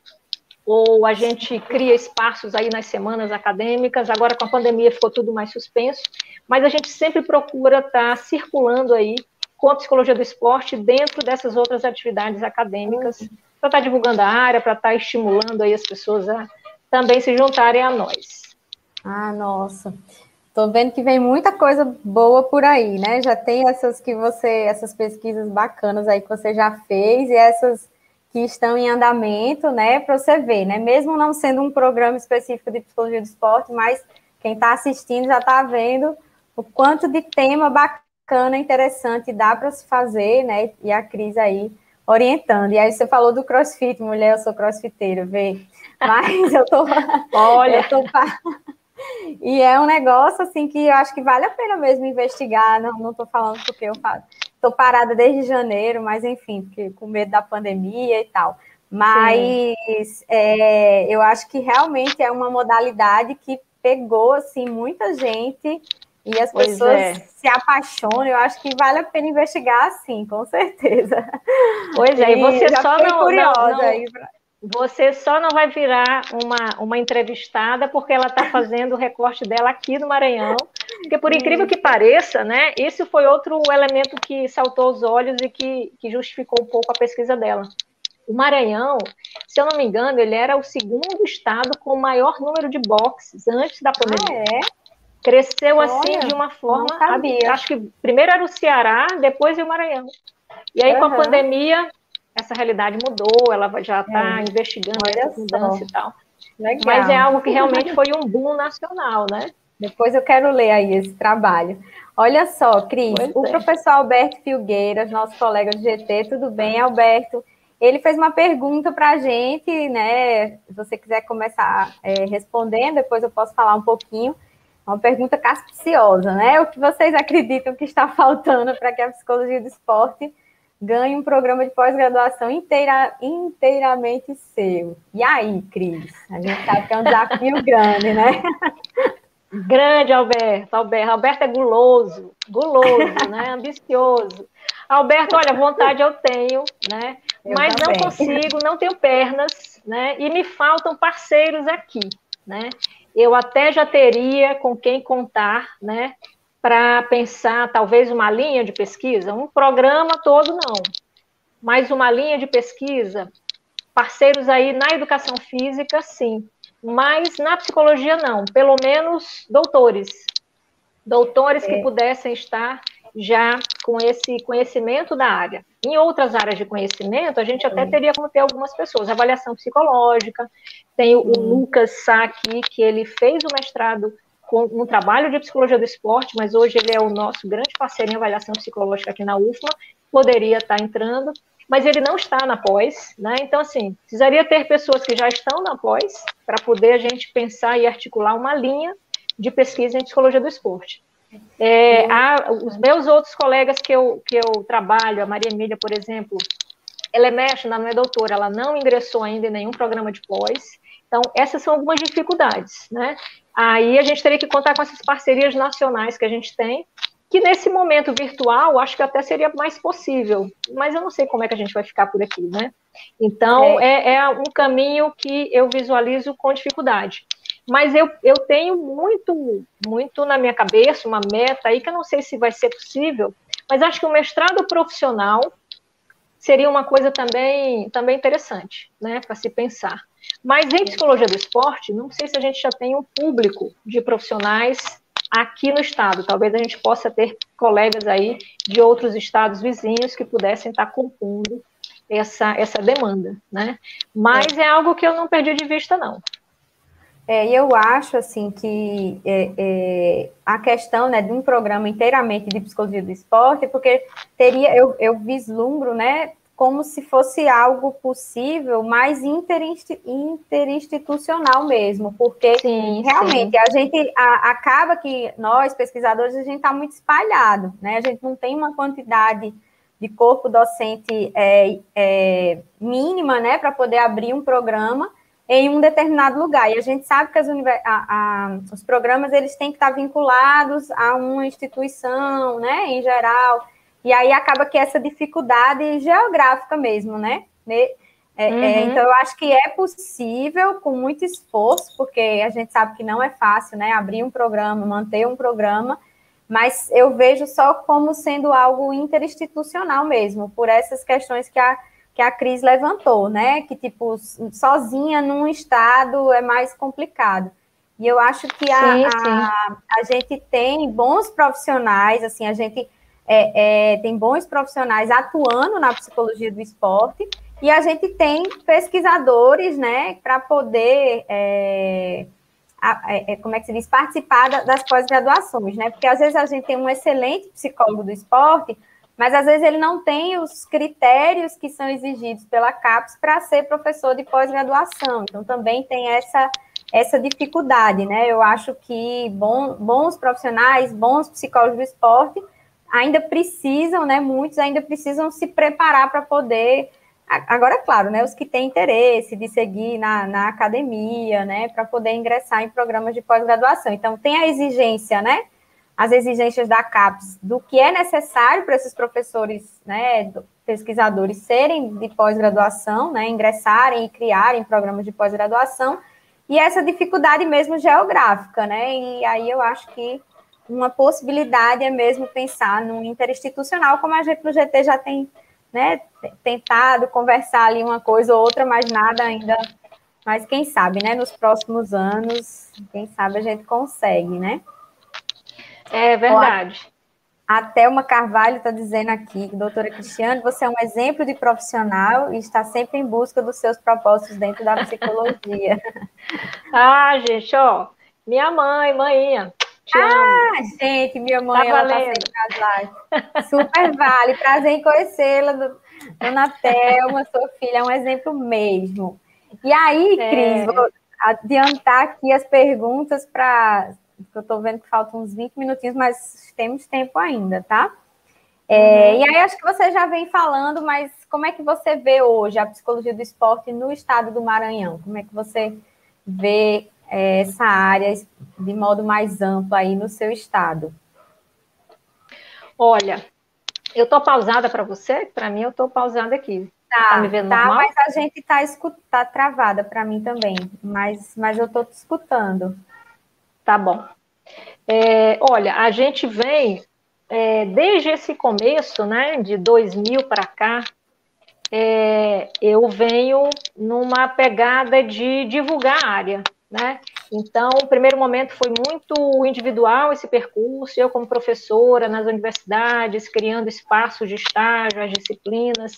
ou a gente cria espaços aí nas semanas acadêmicas, agora com a pandemia ficou tudo mais suspenso, mas a gente sempre procura estar tá circulando aí com a psicologia do esporte dentro dessas outras atividades acadêmicas, para estar tá divulgando a área, para estar tá estimulando aí as pessoas a também se juntarem a nós. Ah, nossa. Estou vendo que vem muita coisa boa por aí, né? Já tem essas que você, essas pesquisas bacanas aí que você já fez e essas que estão em andamento, né? Para você ver, né? Mesmo não sendo um programa específico de psicologia do esporte, mas quem está assistindo já está vendo o quanto de tema bacana, interessante dá para se fazer, né? E a Cris aí orientando. E aí você falou do crossfit, mulher, eu sou crossfiteira, vê. Mas eu tô. Olha! Eu tô... E é um negócio assim que eu acho que vale a pena mesmo investigar. Não, não tô falando porque eu faço. Tô parada desde janeiro, mas enfim, porque com medo da pandemia e tal. Mas é, eu acho que realmente é uma modalidade que pegou assim muita gente e as pois pessoas é. se apaixonam. Eu acho que vale a pena investigar, sim, com certeza. Pois é, e você só não, curiosa não, não, pra... Você só não vai virar uma, uma entrevistada porque ela está fazendo o recorte dela aqui no Maranhão. Porque, por incrível que pareça, né, esse foi outro elemento que saltou os olhos e que, que justificou um pouco a pesquisa dela. O Maranhão, se eu não me engano, ele era o segundo estado com o maior número de boxes antes da pandemia. Ah, é? Cresceu assim Olha, de uma forma. Acho que primeiro era o Ceará, depois o Maranhão. E aí, uhum. com a pandemia, essa realidade mudou, ela já está é. investigando essa mudança e tal. Legal. Mas é algo que realmente foi um boom nacional, né? Depois eu quero ler aí esse trabalho. Olha só, Cris, pois o é. professor Alberto Filgueiras, nosso colega do GT, tudo bem, Alberto? Ele fez uma pergunta para a gente, né? Se você quiser começar é, respondendo, depois eu posso falar um pouquinho. Uma pergunta capciosa, né? O que vocês acreditam que está faltando para que a psicologia do esporte ganhe um programa de pós-graduação inteira, inteiramente seu? E aí, Cris? A gente sabe que é um desafio grande, né? Grande, Alberto. Alberto, Alberto é guloso, guloso, né? Ambicioso. Alberto, olha, vontade eu tenho, né? Eu Mas também. não consigo, não tenho pernas, né? E me faltam parceiros aqui, né? eu até já teria com quem contar, né, para pensar talvez uma linha de pesquisa, um programa todo não, mas uma linha de pesquisa, parceiros aí na educação física, sim, mas na psicologia não, pelo menos doutores, doutores é. que pudessem estar já com esse conhecimento da área. Em outras áreas de conhecimento, a gente até teria como ter algumas pessoas, avaliação psicológica, tem o, Lucas Sá aqui, que ele fez o mestrado com um trabalho de psicologia do esporte, mas hoje ele é o nosso grande parceiro em avaliação psicológica aqui na UFMA, poderia estar entrando, mas ele não está na pós, né? Então, assim, precisaria ter pessoas que já estão na pós para poder a gente pensar e articular uma linha de pesquisa em psicologia do esporte. É, os meus outros colegas que eu, que eu trabalho, a Maria Emília, por exemplo, ela é mestre, não é doutora, ela não ingressou ainda em nenhum programa de pós. Então, essas são algumas dificuldades, né? Aí a gente teria que contar com essas parcerias nacionais que a gente tem, que nesse momento virtual, acho que até seria mais possível, mas eu não sei como é que a gente vai ficar por aqui, né? Então, é, é, é um caminho que eu visualizo com dificuldade. Mas eu, eu tenho muito, muito na minha cabeça, uma meta aí que eu não sei se vai ser possível, mas acho que o mestrado profissional seria uma coisa também, também interessante, né, para se pensar. Mas em psicologia do esporte, não sei se a gente já tem um público de profissionais aqui no estado. Talvez a gente possa ter colegas aí de outros estados vizinhos que pudessem estar compondo essa, essa demanda, né? Mas é. é algo que eu não perdi de vista, não. É, eu acho assim que é, é, a questão né, de um programa inteiramente de psicologia do esporte, porque teria, eu, eu vislumbro, né, como se fosse algo possível, mais interinstitucional mesmo, porque sim, realmente sim. a gente a, acaba que nós, pesquisadores, a gente está muito espalhado, né? A gente não tem uma quantidade de corpo docente é, é, mínima, né, para poder abrir um programa em um determinado lugar. E a gente sabe que as a, a, os programas eles têm que estar vinculados a uma instituição, né, em geral. E aí acaba que essa dificuldade geográfica mesmo, né? É, é uhum. é, então, eu acho que é possível, com muito esforço, porque a gente sabe que não é fácil, né? Abrir um programa, manter um programa, mas eu vejo só como sendo algo interinstitucional mesmo, por essas questões que a, que a Cris levantou, né? Que, tipo, sozinha num estado é mais complicado. E eu acho que a, sim, sim. a, a gente tem bons profissionais, assim, a gente é, é, tem bons profissionais atuando na psicologia do esporte, e a gente tem pesquisadores, né, para poder, é, é, como é que se diz, participar das pós-graduações, né? Porque às vezes a gente tem um excelente psicólogo do esporte, mas às vezes ele não tem os critérios que são exigidos pela CAPES para ser professor de pós-graduação. Então também tem essa essa dificuldade, né? Eu acho que bom, bons profissionais, bons psicólogos do esporte ainda precisam, né? Muitos ainda precisam se preparar para poder Agora, é claro, né, os que têm interesse de seguir na, na academia, né, para poder ingressar em programas de pós-graduação. Então, tem a exigência, né, as exigências da CAPES do que é necessário para esses professores, né, pesquisadores serem de pós-graduação, né, ingressarem e criarem programas de pós-graduação, e essa dificuldade mesmo geográfica, né, e aí eu acho que uma possibilidade é mesmo pensar no interinstitucional, como a gente no GT já tem né, tentado conversar ali uma coisa ou outra, mas nada ainda. Mas quem sabe, né, nos próximos anos, quem sabe a gente consegue, né? É verdade. A Thelma Carvalho está dizendo aqui, doutora Cristiane, você é um exemplo de profissional e está sempre em busca dos seus propósitos dentro da psicologia. ah, gente, ó, minha mãe, manhinha, ah, gente, minha mãe, tá ela tá sempre nas Super vale. Prazer em conhecê-la, dona Thelma, sua filha, é um exemplo mesmo. E aí, é. Cris, vou adiantar aqui as perguntas para. Eu estou vendo que faltam uns 20 minutinhos, mas temos tempo ainda, tá? É, uhum. E aí, acho que você já vem falando, mas como é que você vê hoje a psicologia do esporte no estado do Maranhão? Como é que você vê essa área de modo mais amplo aí no seu estado? Olha, eu estou pausada para você? Para mim, eu estou pausada aqui. Tá, tá me vendo tá, normal? mas a gente está tá travada para mim também, mas, mas eu estou te escutando. Tá bom. É, olha, a gente vem, é, desde esse começo, né, de 2000 para cá, é, eu venho numa pegada de divulgar a área, né? Então, o primeiro momento foi muito individual esse percurso, eu como professora nas universidades, criando espaços de estágio, as disciplinas.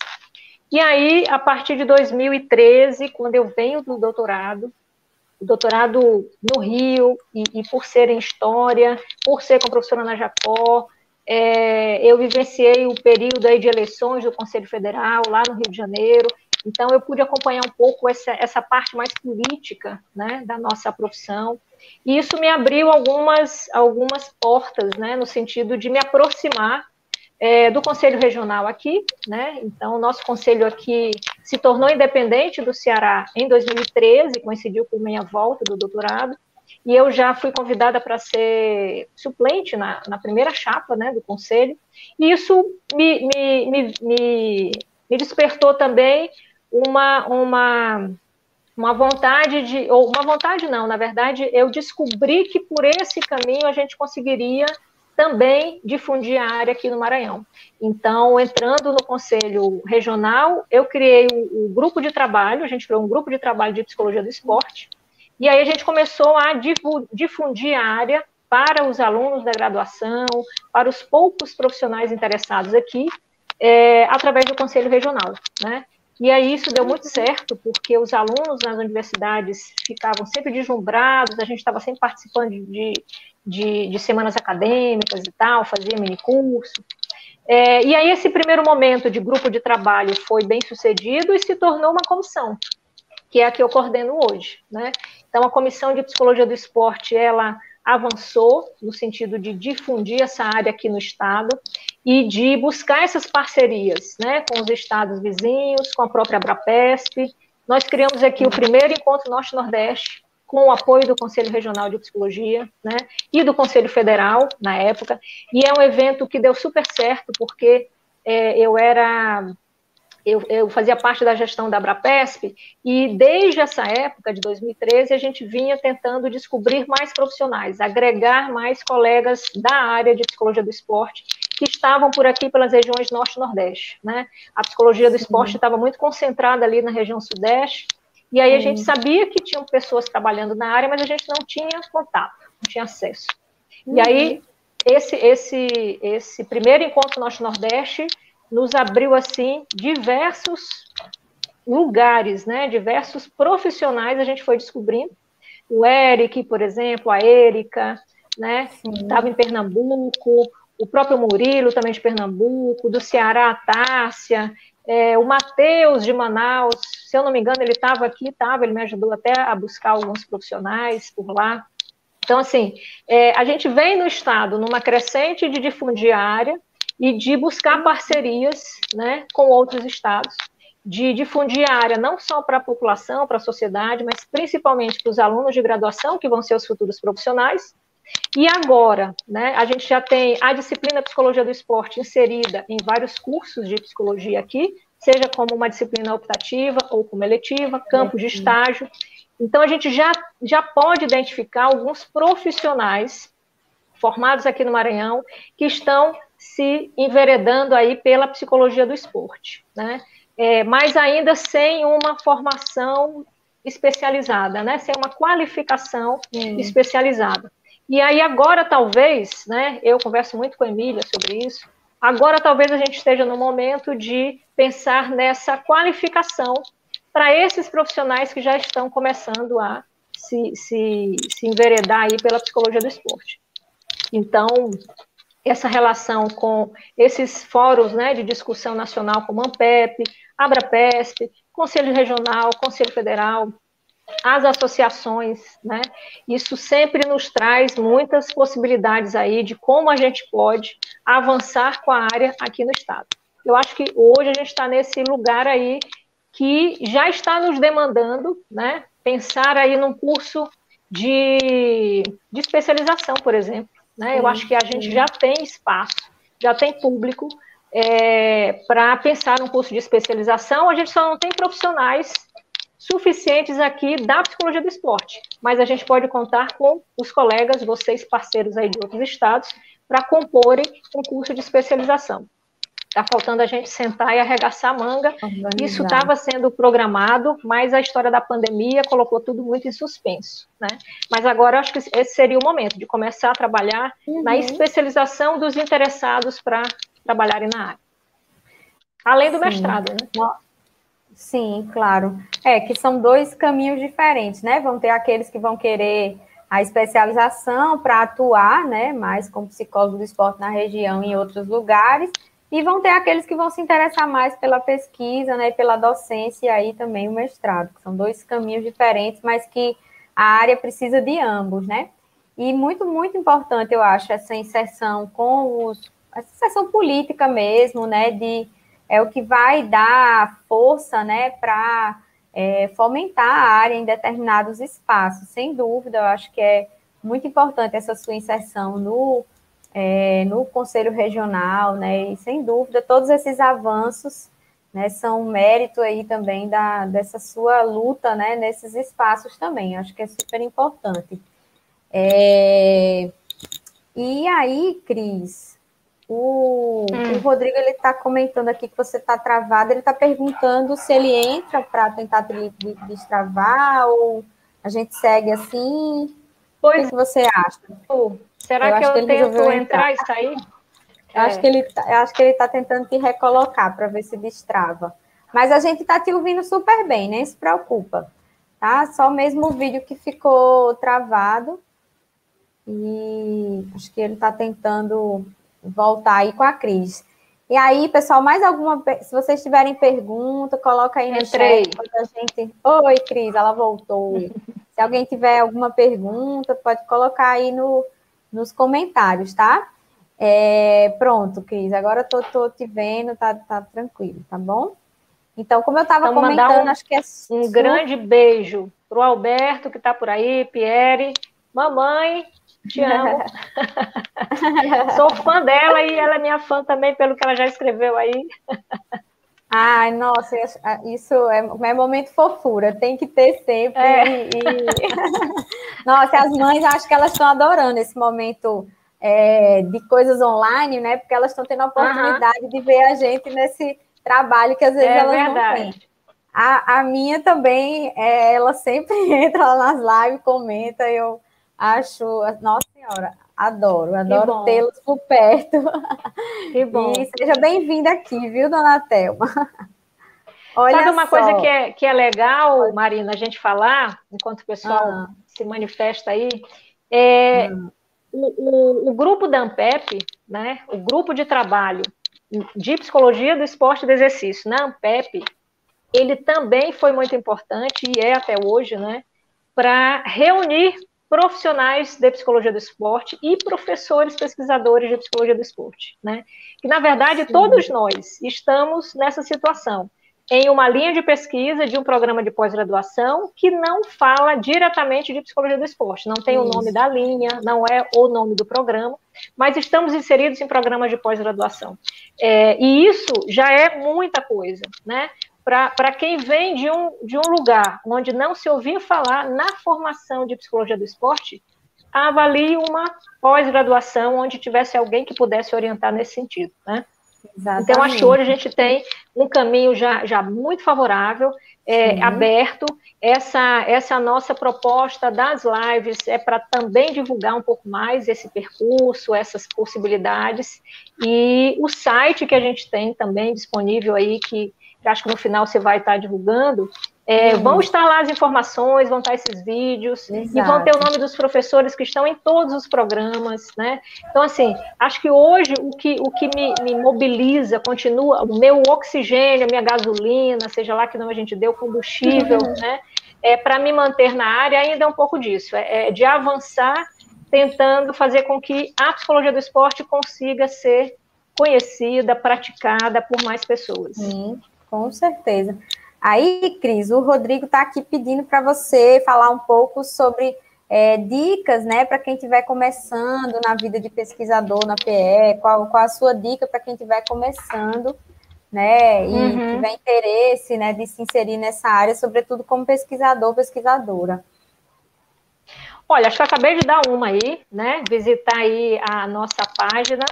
E aí, a partir de 2013, quando eu venho do doutorado, doutorado no Rio, e, e por ser em História, por ser com professora Ana Jacó, é, eu vivenciei o período aí de eleições do Conselho Federal, lá no Rio de Janeiro, então, eu pude acompanhar um pouco essa, essa parte mais política né, da nossa profissão, e isso me abriu algumas, algumas portas, né, no sentido de me aproximar é, do Conselho Regional aqui, né, então o nosso conselho aqui se tornou independente do Ceará em 2013, coincidiu com minha volta do doutorado, e eu já fui convidada para ser suplente na, na primeira chapa, né, do conselho, e isso me, me, me, me, me despertou também uma, uma, uma vontade de, ou uma vontade não, na verdade, eu descobri que por esse caminho a gente conseguiria também difundir a área aqui no Maranhão. Então, entrando no Conselho Regional, eu criei o, o grupo de trabalho, a gente criou um grupo de trabalho de psicologia do esporte, e aí a gente começou a difundir a área para os alunos da graduação, para os poucos profissionais interessados aqui, é, através do Conselho Regional, né? E aí isso deu muito certo, porque os alunos nas universidades ficavam sempre deslumbrados, a gente estava sempre participando de, de, de, semanas acadêmicas e tal, fazia minicurso. É, e aí esse primeiro momento de grupo de trabalho foi bem sucedido e se tornou uma comissão, que é a que eu coordeno hoje. Né? Então, a Comissão de Psicologia do Esporte, ela avançou no sentido de difundir essa área aqui no estado e de buscar essas parcerias, né, com os estados vizinhos, com a própria Abrapesp. Nós criamos aqui o primeiro encontro Norte-Nordeste com o apoio do Conselho Regional de Psicologia, né, e do Conselho Federal na época, e é um evento que deu super certo porque é, eu era eu, eu, fazia parte da gestão da Abrapesp, e desde essa época, de 2013, a gente vinha tentando descobrir mais profissionais, agregar mais colegas da área de psicologia do esporte que estavam por aqui pelas regiões Norte e Nordeste. Né? A psicologia do esporte estava muito concentrada ali na região Sudeste, e aí a gente sabia que tinham pessoas trabalhando na área, mas a gente não tinha contato, não tinha acesso. Uhum. E aí, esse, esse, esse primeiro encontro Norte-Nordeste nos abriu assim diversos lugares, né? Diversos profissionais a gente foi descobrindo. O Eric, por exemplo, a Érica, né? Estava em Pernambuco, o próprio Murilo também de Pernambuco, do Ceará a Tássia, é, o Matheus de Manaus, se eu não me engano, ele estava aqui, estava, ele me ajudou até a buscar alguns profissionais por lá. Então, assim, é, a gente vem no Estado numa crescente de difundir a área, e de buscar parcerias né, com outros estados, de difundir a área não só para a população, para a sociedade, mas principalmente para os alunos de graduação, que vão ser os futuros profissionais. E agora, né, a gente já tem a disciplina Psicologia do Esporte inserida em vários cursos de psicologia aqui, seja como uma disciplina optativa ou como eletiva, campos de estágio. Então, a gente já, já pode identificar alguns profissionais formados aqui no Maranhão que estão se enveredando aí pela psicologia do esporte, né? É, mas ainda sem uma formação especializada, né? Sem uma qualificação hum. especializada. E aí agora talvez, né? Eu converso muito com a Emília sobre isso. Agora talvez a gente esteja no momento de pensar nessa qualificação para esses profissionais que já estão começando a se, se, se enveredar aí pela psicologia do esporte. Então, essa relação com esses fóruns né, de discussão nacional como ANPEP, ABRAPESP, Conselho Regional, Conselho Federal, as associações, né? Isso sempre nos traz muitas possibilidades aí de como a gente pode avançar com a área aqui no estado. Eu acho que hoje a gente está nesse lugar aí que já está nos demandando, né? Pensar aí num curso de, de especialização, por exemplo, né? Eu acho que a gente já tem espaço, já tem público é, para pensar num curso de especialização. A gente só não tem profissionais suficientes aqui da psicologia do esporte, mas a gente pode contar com os colegas, vocês parceiros aí de outros estados, para comporem um curso de especialização. Está faltando a gente sentar e arregaçar a manga. Organizar. Isso estava sendo programado, mas a história da pandemia colocou tudo muito em suspenso. Né? Mas agora acho que esse seria o momento de começar a trabalhar uhum. na especialização dos interessados para trabalharem na área. Além do Sim. mestrado, né? Sim, claro. É que são dois caminhos diferentes, né? Vão ter aqueles que vão querer a especialização para atuar, né, mais como psicólogo do esporte na região e em outros lugares, e vão ter aqueles que vão se interessar mais pela pesquisa, né, pela docência e aí também o mestrado, são dois caminhos diferentes, mas que a área precisa de ambos, né? E muito, muito importante, eu acho, essa inserção com os, essa inserção política mesmo, né, de, é o que vai dar força, né, para é, fomentar a área em determinados espaços, sem dúvida, eu acho que é muito importante essa sua inserção no é, no Conselho Regional, né? E sem dúvida, todos esses avanços né, são mérito aí também da, dessa sua luta né, nesses espaços também. Acho que é super importante. É, e aí, Cris, o, hum. o Rodrigo ele está comentando aqui que você está travado, ele está perguntando se ele entra para tentar destravar ou a gente segue assim. Pois, o que, você acha? Será eu que eu que tento entrar. e sair? É. acho que ele, tá, acho que ele está tentando te recolocar para ver se destrava. Mas a gente está te ouvindo super bem, nem se preocupa. Tá? Só mesmo o vídeo que ficou travado. E acho que ele está tentando voltar aí com a Cris. E aí, pessoal, mais alguma. Se vocês tiverem pergunta, coloca aí no Entrei. chat. A gente... Oi, Cris, ela voltou. se alguém tiver alguma pergunta, pode colocar aí no, nos comentários, tá? É, pronto, Cris, agora tô, tô te vendo, tá, tá tranquilo, tá bom? Então, como eu estava então, comentando, um, acho que é. Um grande beijo para o Alberto, que está por aí, Pierre, mamãe, te amo. Sou fã dela e ela é minha fã também, pelo que ela já escreveu aí. Ai, nossa, isso é, é momento fofura, tem que ter sempre. É. E... nossa, as mães acho que elas estão adorando esse momento é, de coisas online, né? Porque elas estão tendo a oportunidade uhum. de ver a gente nesse trabalho que às vezes é elas verdade. não têm. A, a minha também, é, ela sempre entra lá nas lives, comenta, eu acho, nossa senhora, adoro, adoro tê-los por perto. Que bom. E seja bem-vinda aqui, viu, dona Thelma? Olha Sabe uma só. coisa que é, que é legal, Marina, a gente falar, enquanto o pessoal ah. se manifesta aí, é ah. o, o, o, grupo da AMPEP, né, o grupo de trabalho de psicologia do esporte e do exercício na AMPEP, ele também foi muito importante, e é até hoje, né, para reunir profissionais de psicologia do esporte e professores pesquisadores de psicologia do esporte, né? Que na verdade Sim. todos nós estamos nessa situação em uma linha de pesquisa de um programa de pós-graduação que não fala diretamente de psicologia do esporte, não tem Isso. o nome da linha, não é o nome do programa, mas estamos inseridos em programas de pós-graduação. É, e isso já é muita coisa, né? Para quem vem de um, de um lugar onde não se ouvia falar na formação de psicologia do esporte, avalie uma pós-graduação onde tivesse alguém que pudesse orientar nesse sentido, né? Exatamente. Então, acho que hoje a gente tem um caminho já, já muito favorável, é, aberto. Essa, essa nossa proposta das lives é para também divulgar um pouco mais esse percurso, essas possibilidades. E o site que a gente tem também disponível aí, que que acho que no final você vai estar divulgando, é, uhum. vão estar lá as informações, vão estar esses vídeos, Exato. e vão ter o nome dos professores que estão em todos os programas, né? Então, assim, acho que hoje o que, o que me, me mobiliza, continua, o meu oxigênio, a minha gasolina, seja lá que nome a gente deu, combustível, uhum. né? É, para me manter na área ainda é um pouco disso, é, é de avançar tentando fazer com que a psicologia do esporte consiga ser conhecida, praticada por mais pessoas. Sim. Com certeza. Aí, Cris, o Rodrigo está aqui pedindo para você falar um pouco sobre é, dicas, né, para quem estiver começando na vida de pesquisador na PE, qual, qual a sua dica para quem estiver começando, né, e uhum. tiver interesse, né, de se inserir nessa área, sobretudo como pesquisador, pesquisadora. Olha, acho que eu acabei de dar uma aí, né, visitar aí a nossa página,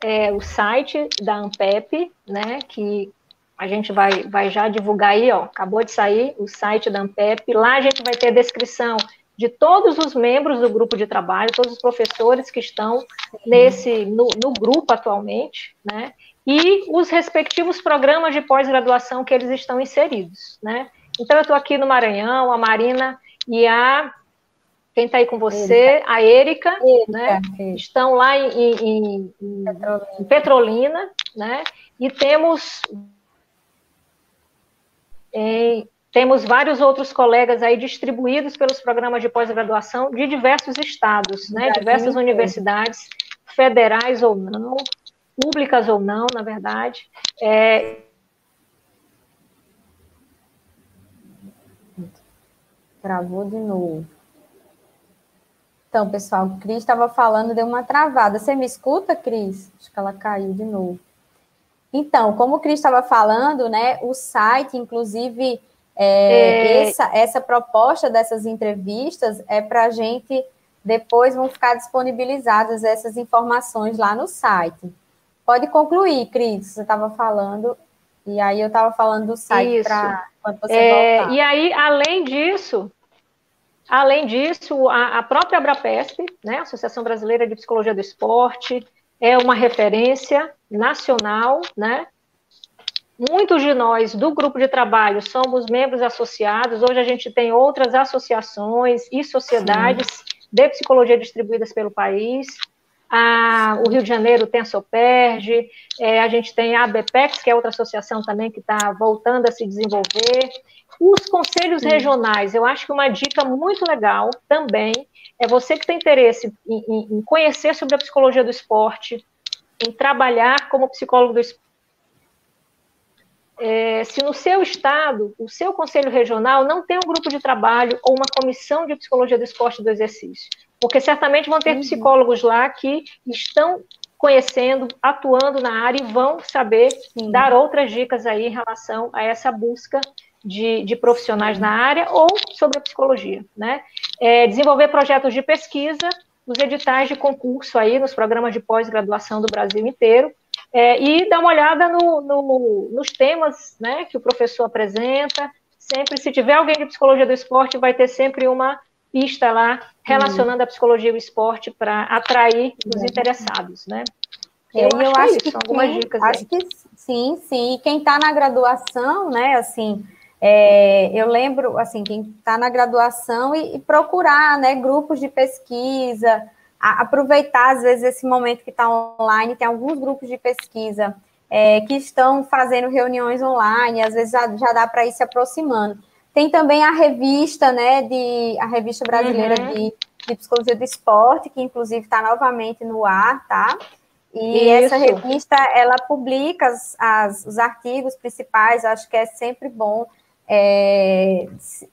é, o site da Ampep, né, que a gente vai, vai já divulgar aí, ó, acabou de sair o site da Ampep, lá a gente vai ter a descrição de todos os membros do grupo de trabalho, todos os professores que estão nesse no, no grupo atualmente, né? E os respectivos programas de pós-graduação que eles estão inseridos, né? Então eu estou aqui no Maranhão, a Marina e a quem está aí com você, a Érica, né? Estão lá em, em, em, em Petrolina, né? E temos é, temos vários outros colegas aí distribuídos pelos programas de pós-graduação de diversos estados, né, diversas universidades, federais ou não, públicas ou não, na verdade. É... Travou de novo. Então, pessoal, Cris estava falando, deu uma travada. Você me escuta, Cris? Acho que ela caiu de novo. Então, como o Cris estava falando, né, o site, inclusive, é, é... Essa, essa proposta dessas entrevistas é para a gente, depois vão ficar disponibilizadas essas informações lá no site. Pode concluir, Cris, você estava falando, e aí eu estava falando do site para quando você é, voltar. E aí, além disso, além disso, a, a própria Abrapesp, né, Associação Brasileira de Psicologia do Esporte, é uma referência nacional, né? Muitos de nós do grupo de trabalho somos membros associados. Hoje a gente tem outras associações e sociedades Sim. de psicologia distribuídas pelo país. A, o Rio de Janeiro tem a Soperge, é, a gente tem a ABPEX, que é outra associação também que está voltando a se desenvolver. Os conselhos Sim. regionais, eu acho que uma dica muito legal também é você que tem interesse em, em, em conhecer sobre a psicologia do esporte, em trabalhar como psicólogo do esporte. É, se no seu estado, o seu conselho regional não tem um grupo de trabalho ou uma comissão de psicologia do esporte e do exercício, porque certamente vão ter uhum. psicólogos lá que estão conhecendo, atuando na área e vão saber dar outras dicas aí em relação a essa busca de, de profissionais na área ou sobre a psicologia, né? É, desenvolver projetos de pesquisa, os editais de concurso aí nos programas de pós-graduação do Brasil inteiro, é, e dar uma olhada no, no, nos temas né, que o professor apresenta. Sempre, se tiver alguém de psicologia do esporte, vai ter sempre uma pista lá relacionando a psicologia e o esporte para atrair os interessados, né? É, eu, eu acho, que, algumas sim, dicas. Acho aí. que sim, sim. E quem está na graduação, né, assim, é, eu lembro, assim, quem está na graduação e, e, procurar, né, grupos de pesquisa, a, aproveitar, às vezes, esse momento que está online, tem alguns grupos de pesquisa é, que estão fazendo reuniões online, às vezes já, já dá para ir se aproximando. Tem também a revista, né, de, a revista brasileira uhum. de, de Psicologia do Esporte, que inclusive está novamente no ar, tá? E Isso. essa revista, ela publica as, as, os artigos principais, acho que é sempre bom. É,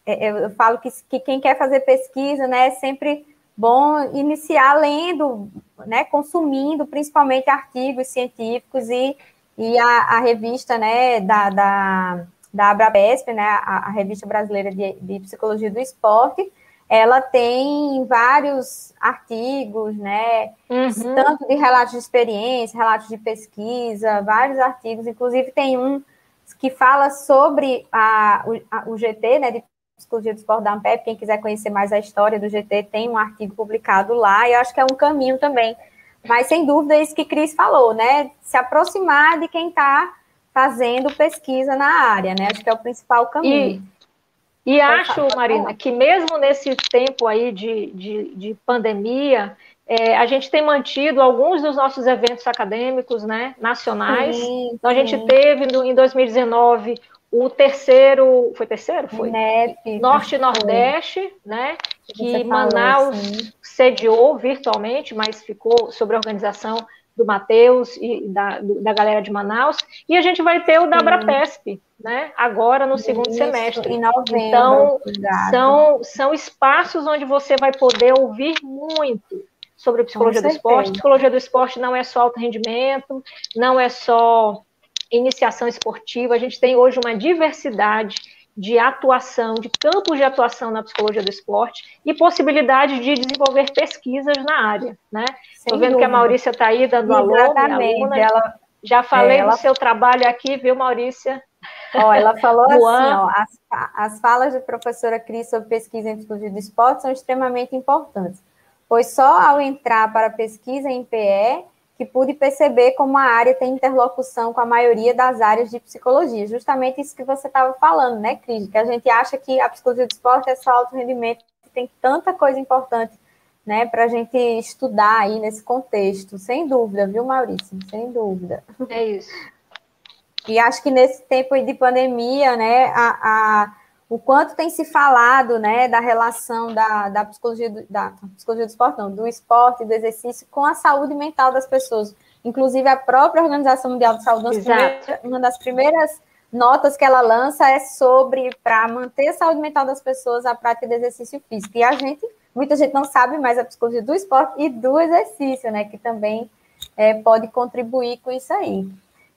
é eu falo que, que quem quer fazer pesquisa, né, é sempre bom iniciar lendo, né, consumindo principalmente artigos científicos e, e a, a revista, né, da, da, da Abrapesp, né, a, a revista brasileira de, de, psicologia do esporte, ela tem vários artigos, né, uhum. tanto de relatos de experiência, relatos de pesquisa, vários artigos, inclusive tem um que fala sobre a, o, o GT, né, de Psicologia do Esporte da Ampep, quem quiser conhecer mais a história do GT, tem um artigo publicado lá, e eu acho que é um caminho também. Mas, sem dúvida, é isso que Cris falou, né? Se aproximar de quem está fazendo pesquisa na área, né? Acho que é o principal caminho. E, e acho, Marina, que mesmo nesse tempo aí de, de, de pandemia, é, a gente tem mantido alguns dos nossos eventos acadêmicos né, nacionais. Sim, então, a gente teve no, em 2019 o terceiro, foi terceiro? Foi? NEP, Norte e Nordeste, né? Que Manaus assim. sediou virtualmente, mas ficou sobre a organização do Matheus e da, do, da galera de Manaus. E a gente vai ter o da Abrapesp, né? Agora no segundo Isso, semestre. Em novembro, então, são, são espaços onde você vai poder ouvir muito sobre psicologia do esporte. Psicologia do esporte não é só alto rendimento, não é só iniciação esportiva, a gente tem hoje uma diversidade de atuação, de campos de atuação na psicologia do esporte e possibilidade de desenvolver pesquisas na área, né? Estou vendo dúvida. que a Maurícia está aí dando alô, aluna. Ela, Já falei é, ela... do seu trabalho aqui, viu, Maurícia? Ó, ela falou assim, ó, as, as falas da professora Cris sobre pesquisa em psicologia do esporte são extremamente importantes, pois só ao entrar para a pesquisa em PE que pude perceber como a área tem interlocução com a maioria das áreas de psicologia. Justamente isso que você estava falando, né, Cris? Que a gente acha que a psicologia do esporte é só alto rendimento, tem tanta coisa importante, né, para a gente estudar aí nesse contexto. Sem dúvida, viu, Maurício? Sem dúvida. É isso. E acho que nesse tempo de pandemia, né, a, a o quanto tem se falado né, da relação da, da, psicologia do, da psicologia do esporte, não, do esporte, do exercício com a saúde mental das pessoas. Inclusive, a própria Organização Mundial de Saúde, uma das primeiras notas que ela lança é sobre para manter a saúde mental das pessoas a prática de exercício físico. E a gente, muita gente não sabe mais a psicologia do esporte e do exercício, né? Que também é, pode contribuir com isso aí.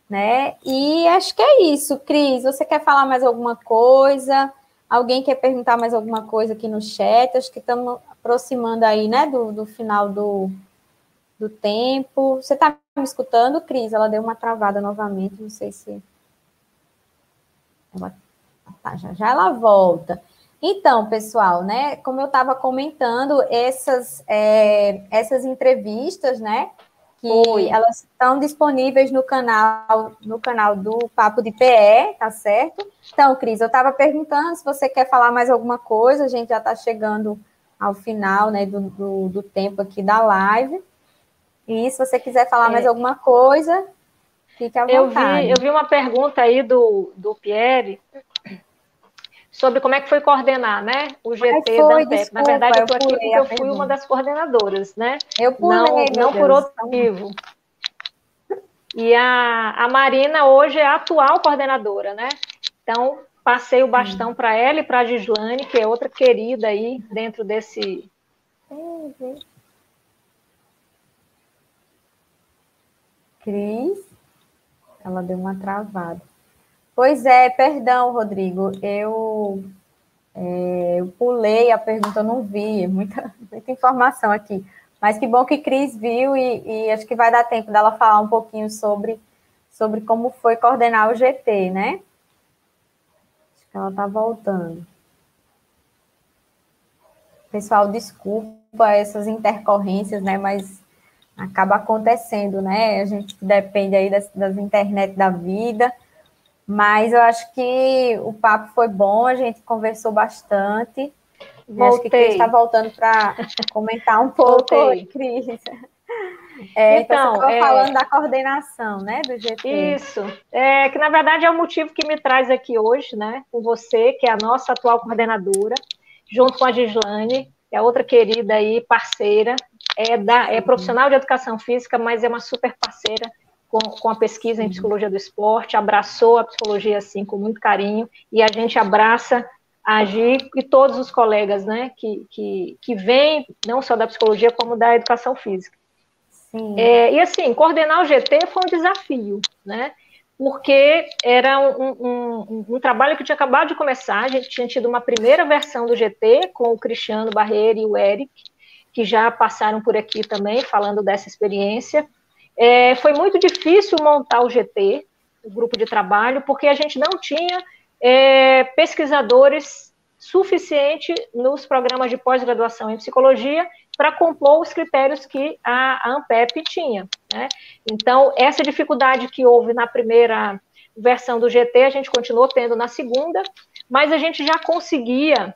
Né? E acho que é isso, Cris. Você quer falar mais alguma coisa? Alguém quer perguntar mais alguma coisa aqui no chat? Acho que estamos aproximando aí, né, do, do final do, do tempo. Você está me escutando, Cris? Ela deu uma travada novamente, não sei se. Ela... Tá, já, já ela volta. Então, pessoal, né, como eu estava comentando, essas, é, essas entrevistas, né, que Oi. elas estão disponíveis no canal, no canal do Papo de PE, tá certo? Então, Cris, eu estava perguntando se você quer falar mais alguma coisa, a gente já está chegando ao final né, do, do, do, tempo aqui da live. E se você quiser falar é. mais alguma coisa, fique à vontade. Eu vi, eu vi uma pergunta aí do, do Pierre sobre como é que foi coordenar, né? O GT foi, da ANTEP. Na verdade, eu estou aqui porque eu fui uma das coordenadoras, né? Eu pulei, não, não por outro motivo. E a, a Marina hoje é a atual coordenadora, né? Então, passei o bastão para ela e para a Gislane, que é outra querida aí dentro desse. Uhum. Cris, ela deu uma travada. Pois é, perdão, Rodrigo, eu, é, eu pulei a pergunta, eu não vi, muita, muita informação aqui. Mas que bom que Cris viu e, e, acho que vai dar tempo dela falar um pouquinho sobre, sobre como foi coordenar o GT, né? Acho que ela está voltando. Pessoal, desculpa essas intercorrências, né? Mas acaba acontecendo, né? A gente depende aí das, das internet da vida. Mas eu acho que o papo foi bom, a gente conversou bastante. Voltei. Acho que Cris está voltando para comentar um pouco, Voltei. Cris. É, então, então é... falando da coordenação, né, do GT. Isso, é, que na verdade é o motivo que me traz aqui hoje, né, com você, que é a nossa atual coordenadora, junto com a Gislane, que é outra querida aí, parceira, é, da, é profissional de educação física, mas é uma super parceira com, com a pesquisa em psicologia do esporte, abraçou a psicologia assim com muito carinho, e a gente abraça agir e todos os colegas, né, que, que, que vêm, não só da psicologia, como da educação física. É, e assim, coordenar o GT foi um desafio, né, porque era um, um, um, trabalho que tinha acabado de começar, a gente tinha tido uma primeira versão do GT com o Cristiano Barreira e o Eric, que já passaram por aqui também, falando dessa experiência. É, foi muito difícil montar o GT, o grupo de trabalho, porque a gente não tinha é, pesquisadores suficiente nos programas de pós-graduação em psicologia para compor os critérios que a, a ANPEP tinha. Né? Então, essa dificuldade que houve na primeira versão do GT, a gente continuou tendo na segunda, mas a gente já conseguia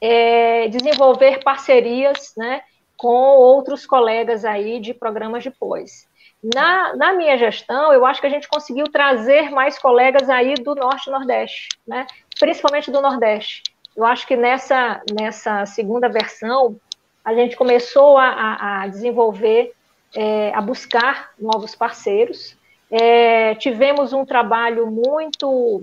é, desenvolver parcerias né, com outros colegas aí de programas de pós. Na, na minha gestão, eu acho que a gente conseguiu trazer mais colegas aí do Norte e Nordeste, né? principalmente do Nordeste. Eu acho que nessa, nessa segunda versão, a gente começou a, a desenvolver, é, a buscar novos parceiros. É, tivemos um trabalho muito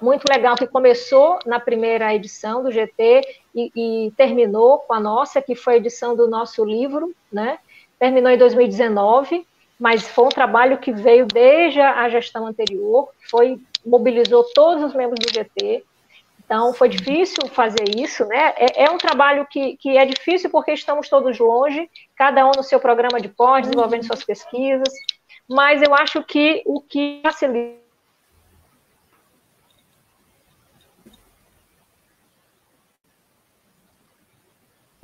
muito legal que começou na primeira edição do GT e, e, terminou com a nossa, que foi a edição do nosso livro, né? Terminou em 2019 mas foi um trabalho que veio desde a gestão anterior, foi mobilizou todos os membros do GT. Então, foi difícil fazer isso, né? É, é, um trabalho que, que é difícil porque estamos todos longe, cada um no seu programa de pós, desenvolvendo suas pesquisas, mas eu acho que o que facilita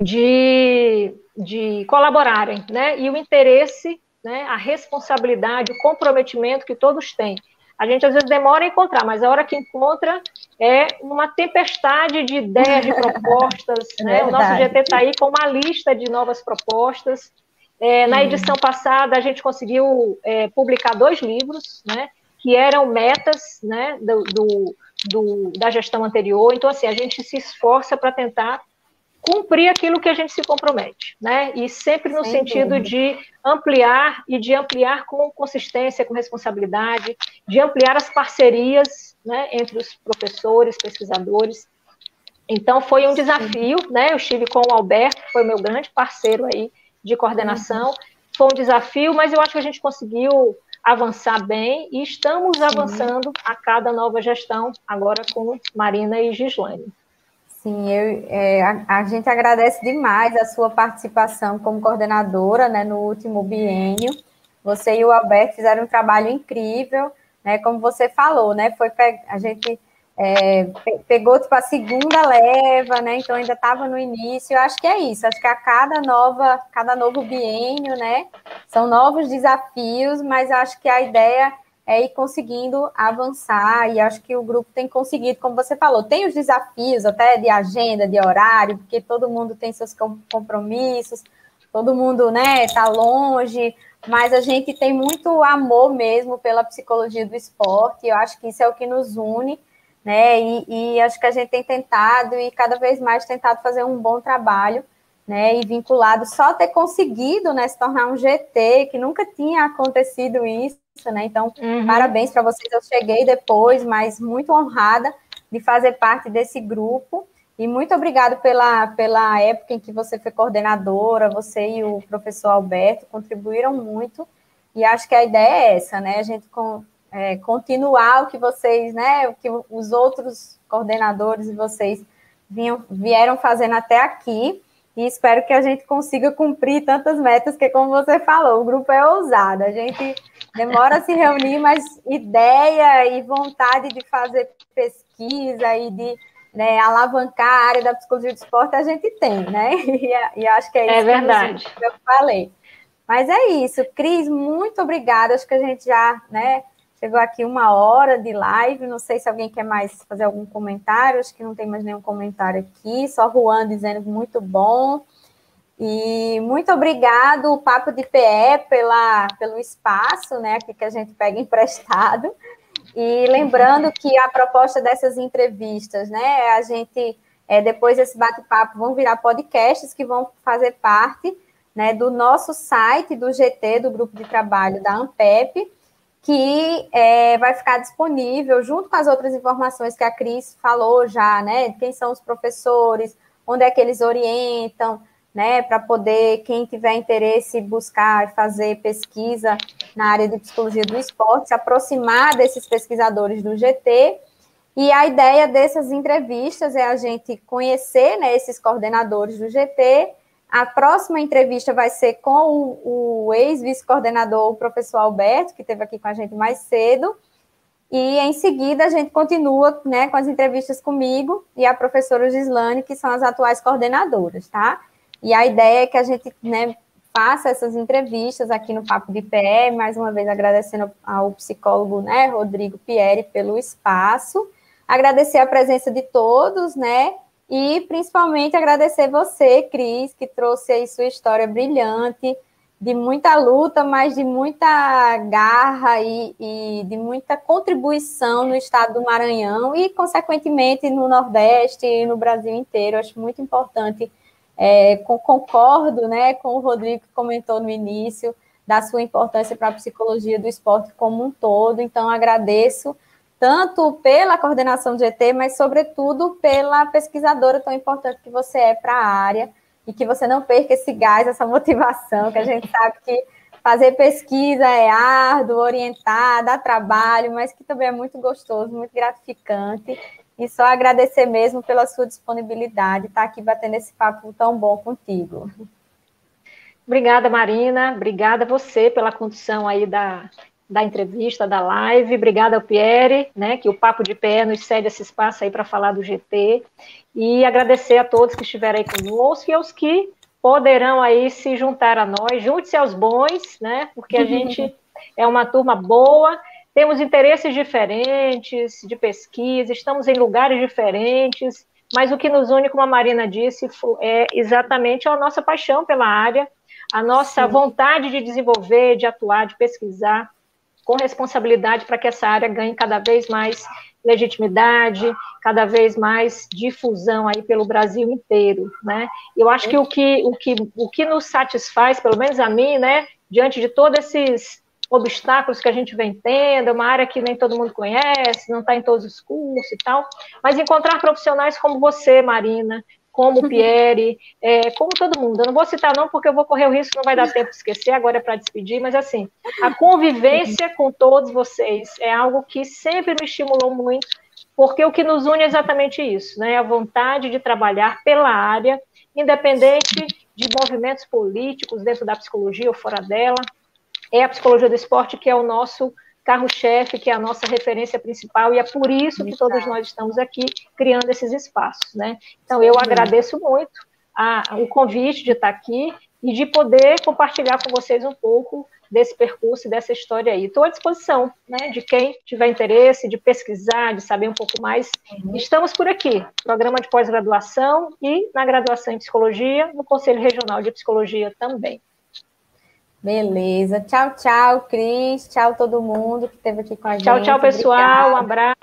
de, de colaborarem, né? E o interesse né, a responsabilidade, o comprometimento que todos têm. A gente às vezes demora a encontrar, mas a hora que encontra é uma tempestade de ideias, de propostas. É né? O nosso GT está aí com uma lista de novas propostas. É, na edição passada, a gente conseguiu é, publicar dois livros, né, que eram metas né, do, do, do, da gestão anterior. Então, assim, a gente se esforça para tentar cumprir aquilo que a gente se compromete, né? E sempre no Sem sentido dúvida. de ampliar e de ampliar com consistência, com responsabilidade, de ampliar as parcerias, né, entre os professores, pesquisadores. Então foi um desafio, né? Eu estive com o Alberto, que foi meu grande parceiro aí de coordenação. Uhum. Foi um desafio, mas eu acho que a gente conseguiu avançar bem e estamos Sim. avançando a cada nova gestão, agora com Marina e Gislaine. Sim, eu, é, a, a, gente agradece demais a sua participação como coordenadora né, no último biênio. Você e o Alberto fizeram um trabalho incrível, né? Como você falou, né? Foi a gente é, pegou tipo a segunda leva, né? Então ainda estava no início. Eu acho que é isso. Acho que a cada nova, cada novo biênio, né? São novos desafios, mas acho que a ideia é ir conseguindo avançar, e acho que o grupo tem conseguido, como você falou, tem os desafios até de agenda, de horário, porque todo mundo tem seus compromissos, todo mundo, né, tá longe, mas a gente tem muito amor mesmo pela psicologia do esporte, eu acho que isso é o que nos une, né, e, e acho que a gente tem tentado e cada vez mais tentado fazer um bom trabalho, né, e vinculado, só ter conseguido, né, se tornar um GT, que nunca tinha acontecido isso, né? Então, uhum. parabéns para vocês. Eu cheguei depois, mas muito honrada de fazer parte desse grupo. E muito obrigado pela, pela época em que você foi coordenadora, você e o professor Alberto contribuíram muito. e acho que a ideia é essa, né? A gente com, é, continuar o que vocês, né? O que os outros coordenadores e vocês vinham, vieram fazendo até aqui. E espero que a gente consiga cumprir tantas metas que, como você falou, o grupo é ousado. A gente demora a se reunir, mas ideia e vontade de fazer pesquisa e de né, alavancar a área da psicologia do esporte a gente tem, né? E, e acho que é isso é verdade. que eu falei. Mas é isso, Cris, muito obrigada. Acho que a gente já né, chegou aqui uma hora de live. Não sei se alguém quer mais fazer algum comentário. Acho que não tem mais nenhum comentário aqui. Só Juan dizendo muito bom. E muito obrigado, Papo de PE, pela, pelo espaço né, que a gente pega emprestado. E lembrando que a proposta dessas entrevistas, né, a gente, é, depois desse bate-papo, vão virar podcasts que vão fazer parte né, do nosso site, do GT, do grupo de trabalho da ANPEP, que é, vai ficar disponível junto com as outras informações que a Cris falou já, né? Quem são os professores, onde é que eles orientam, né? Para poder, quem tiver interesse, buscar e fazer pesquisa na área de psicologia do esporte, se aproximar desses pesquisadores do GT. E a ideia dessas entrevistas é a gente conhecer né, esses coordenadores do GT a próxima entrevista vai ser com o, o ex-vice-coordenador, o professor Alberto, que esteve aqui com a gente mais cedo. E em seguida a gente continua né, com as entrevistas comigo e a professora Gislane, que são as atuais coordenadoras, tá? E a ideia é que a gente né, faça essas entrevistas aqui no Papo de Pé, mais uma vez agradecendo ao psicólogo né, Rodrigo Pieri pelo espaço, agradecer a presença de todos, né? E principalmente agradecer você, Cris, que trouxe aí sua história brilhante, de muita luta, mas de muita garra e, e, de muita contribuição no estado do Maranhão e, consequentemente, no Nordeste e no Brasil inteiro. Acho muito importante. É, concordo né, com o Rodrigo que comentou no início da sua importância para a psicologia do esporte como um todo. Então, agradeço tanto pela coordenação de ET, mas sobretudo pela pesquisadora tão importante que você é para a área e que você não perca esse gás, essa motivação, que a gente sabe que fazer pesquisa é árduo, orientar, dá trabalho, mas que também é muito gostoso, muito gratificante. E só agradecer mesmo pela sua disponibilidade, estar tá aqui batendo esse papo tão bom contigo. Obrigada, Marina. Obrigada a você pela condução aí da, da entrevista, da live. Obrigada ao Pierre, né, que o Papo de Pé nos cede esse espaço aí para falar do GT. E agradecer a todos que estiveram aí conosco e aos que poderão aí se juntar a nós. Junte-se aos bons, né, porque a gente é uma turma boa, temos interesses diferentes de pesquisa, estamos em lugares diferentes, mas o que nos une, como a Marina disse, é exatamente a nossa paixão pela área, a nossa Sim. vontade de desenvolver, de atuar, de pesquisar, com responsabilidade para que essa área ganhe cada vez mais legitimidade, cada vez mais difusão aí pelo Brasil inteiro, né? Eu acho que o que, o que, o que nos satisfaz, pelo menos a mim, né, diante de todos esses obstáculos que a gente vem tendo, é uma área que nem todo mundo conhece, não está em todos os cursos e tal, mas encontrar profissionais como você, Marina, como o Pierre, é, como todo mundo. Eu não vou citar não, porque eu vou correr o risco, não vai dar tempo de esquecer, agora é para despedir, mas assim, a convivência com todos vocês é algo que sempre me estimulou muito, porque o que nos une é exatamente isso, né? A vontade de trabalhar pela área, independente de movimentos políticos dentro da psicologia ou fora dela. É a psicologia do esporte que é o nosso carro-chefe, que é a nossa referência principal, e é por isso que todos nós estamos aqui criando esses espaços, né? Então, eu agradeço muito a, o convite de estar aqui e de poder compartilhar com vocês um pouco desse percurso e dessa história aí. Estou à disposição, né, de quem tiver interesse, de pesquisar, de saber um pouco mais. Uhum. Estamos por aqui, programa de pós-graduação e na graduação em psicologia, no Conselho Regional de Psicologia também. Beleza. Tchau, tchau, Cris. Tchau, todo mundo que esteve aqui com a gente. Tchau, tchau, pessoal. Obrigada. Um abraço.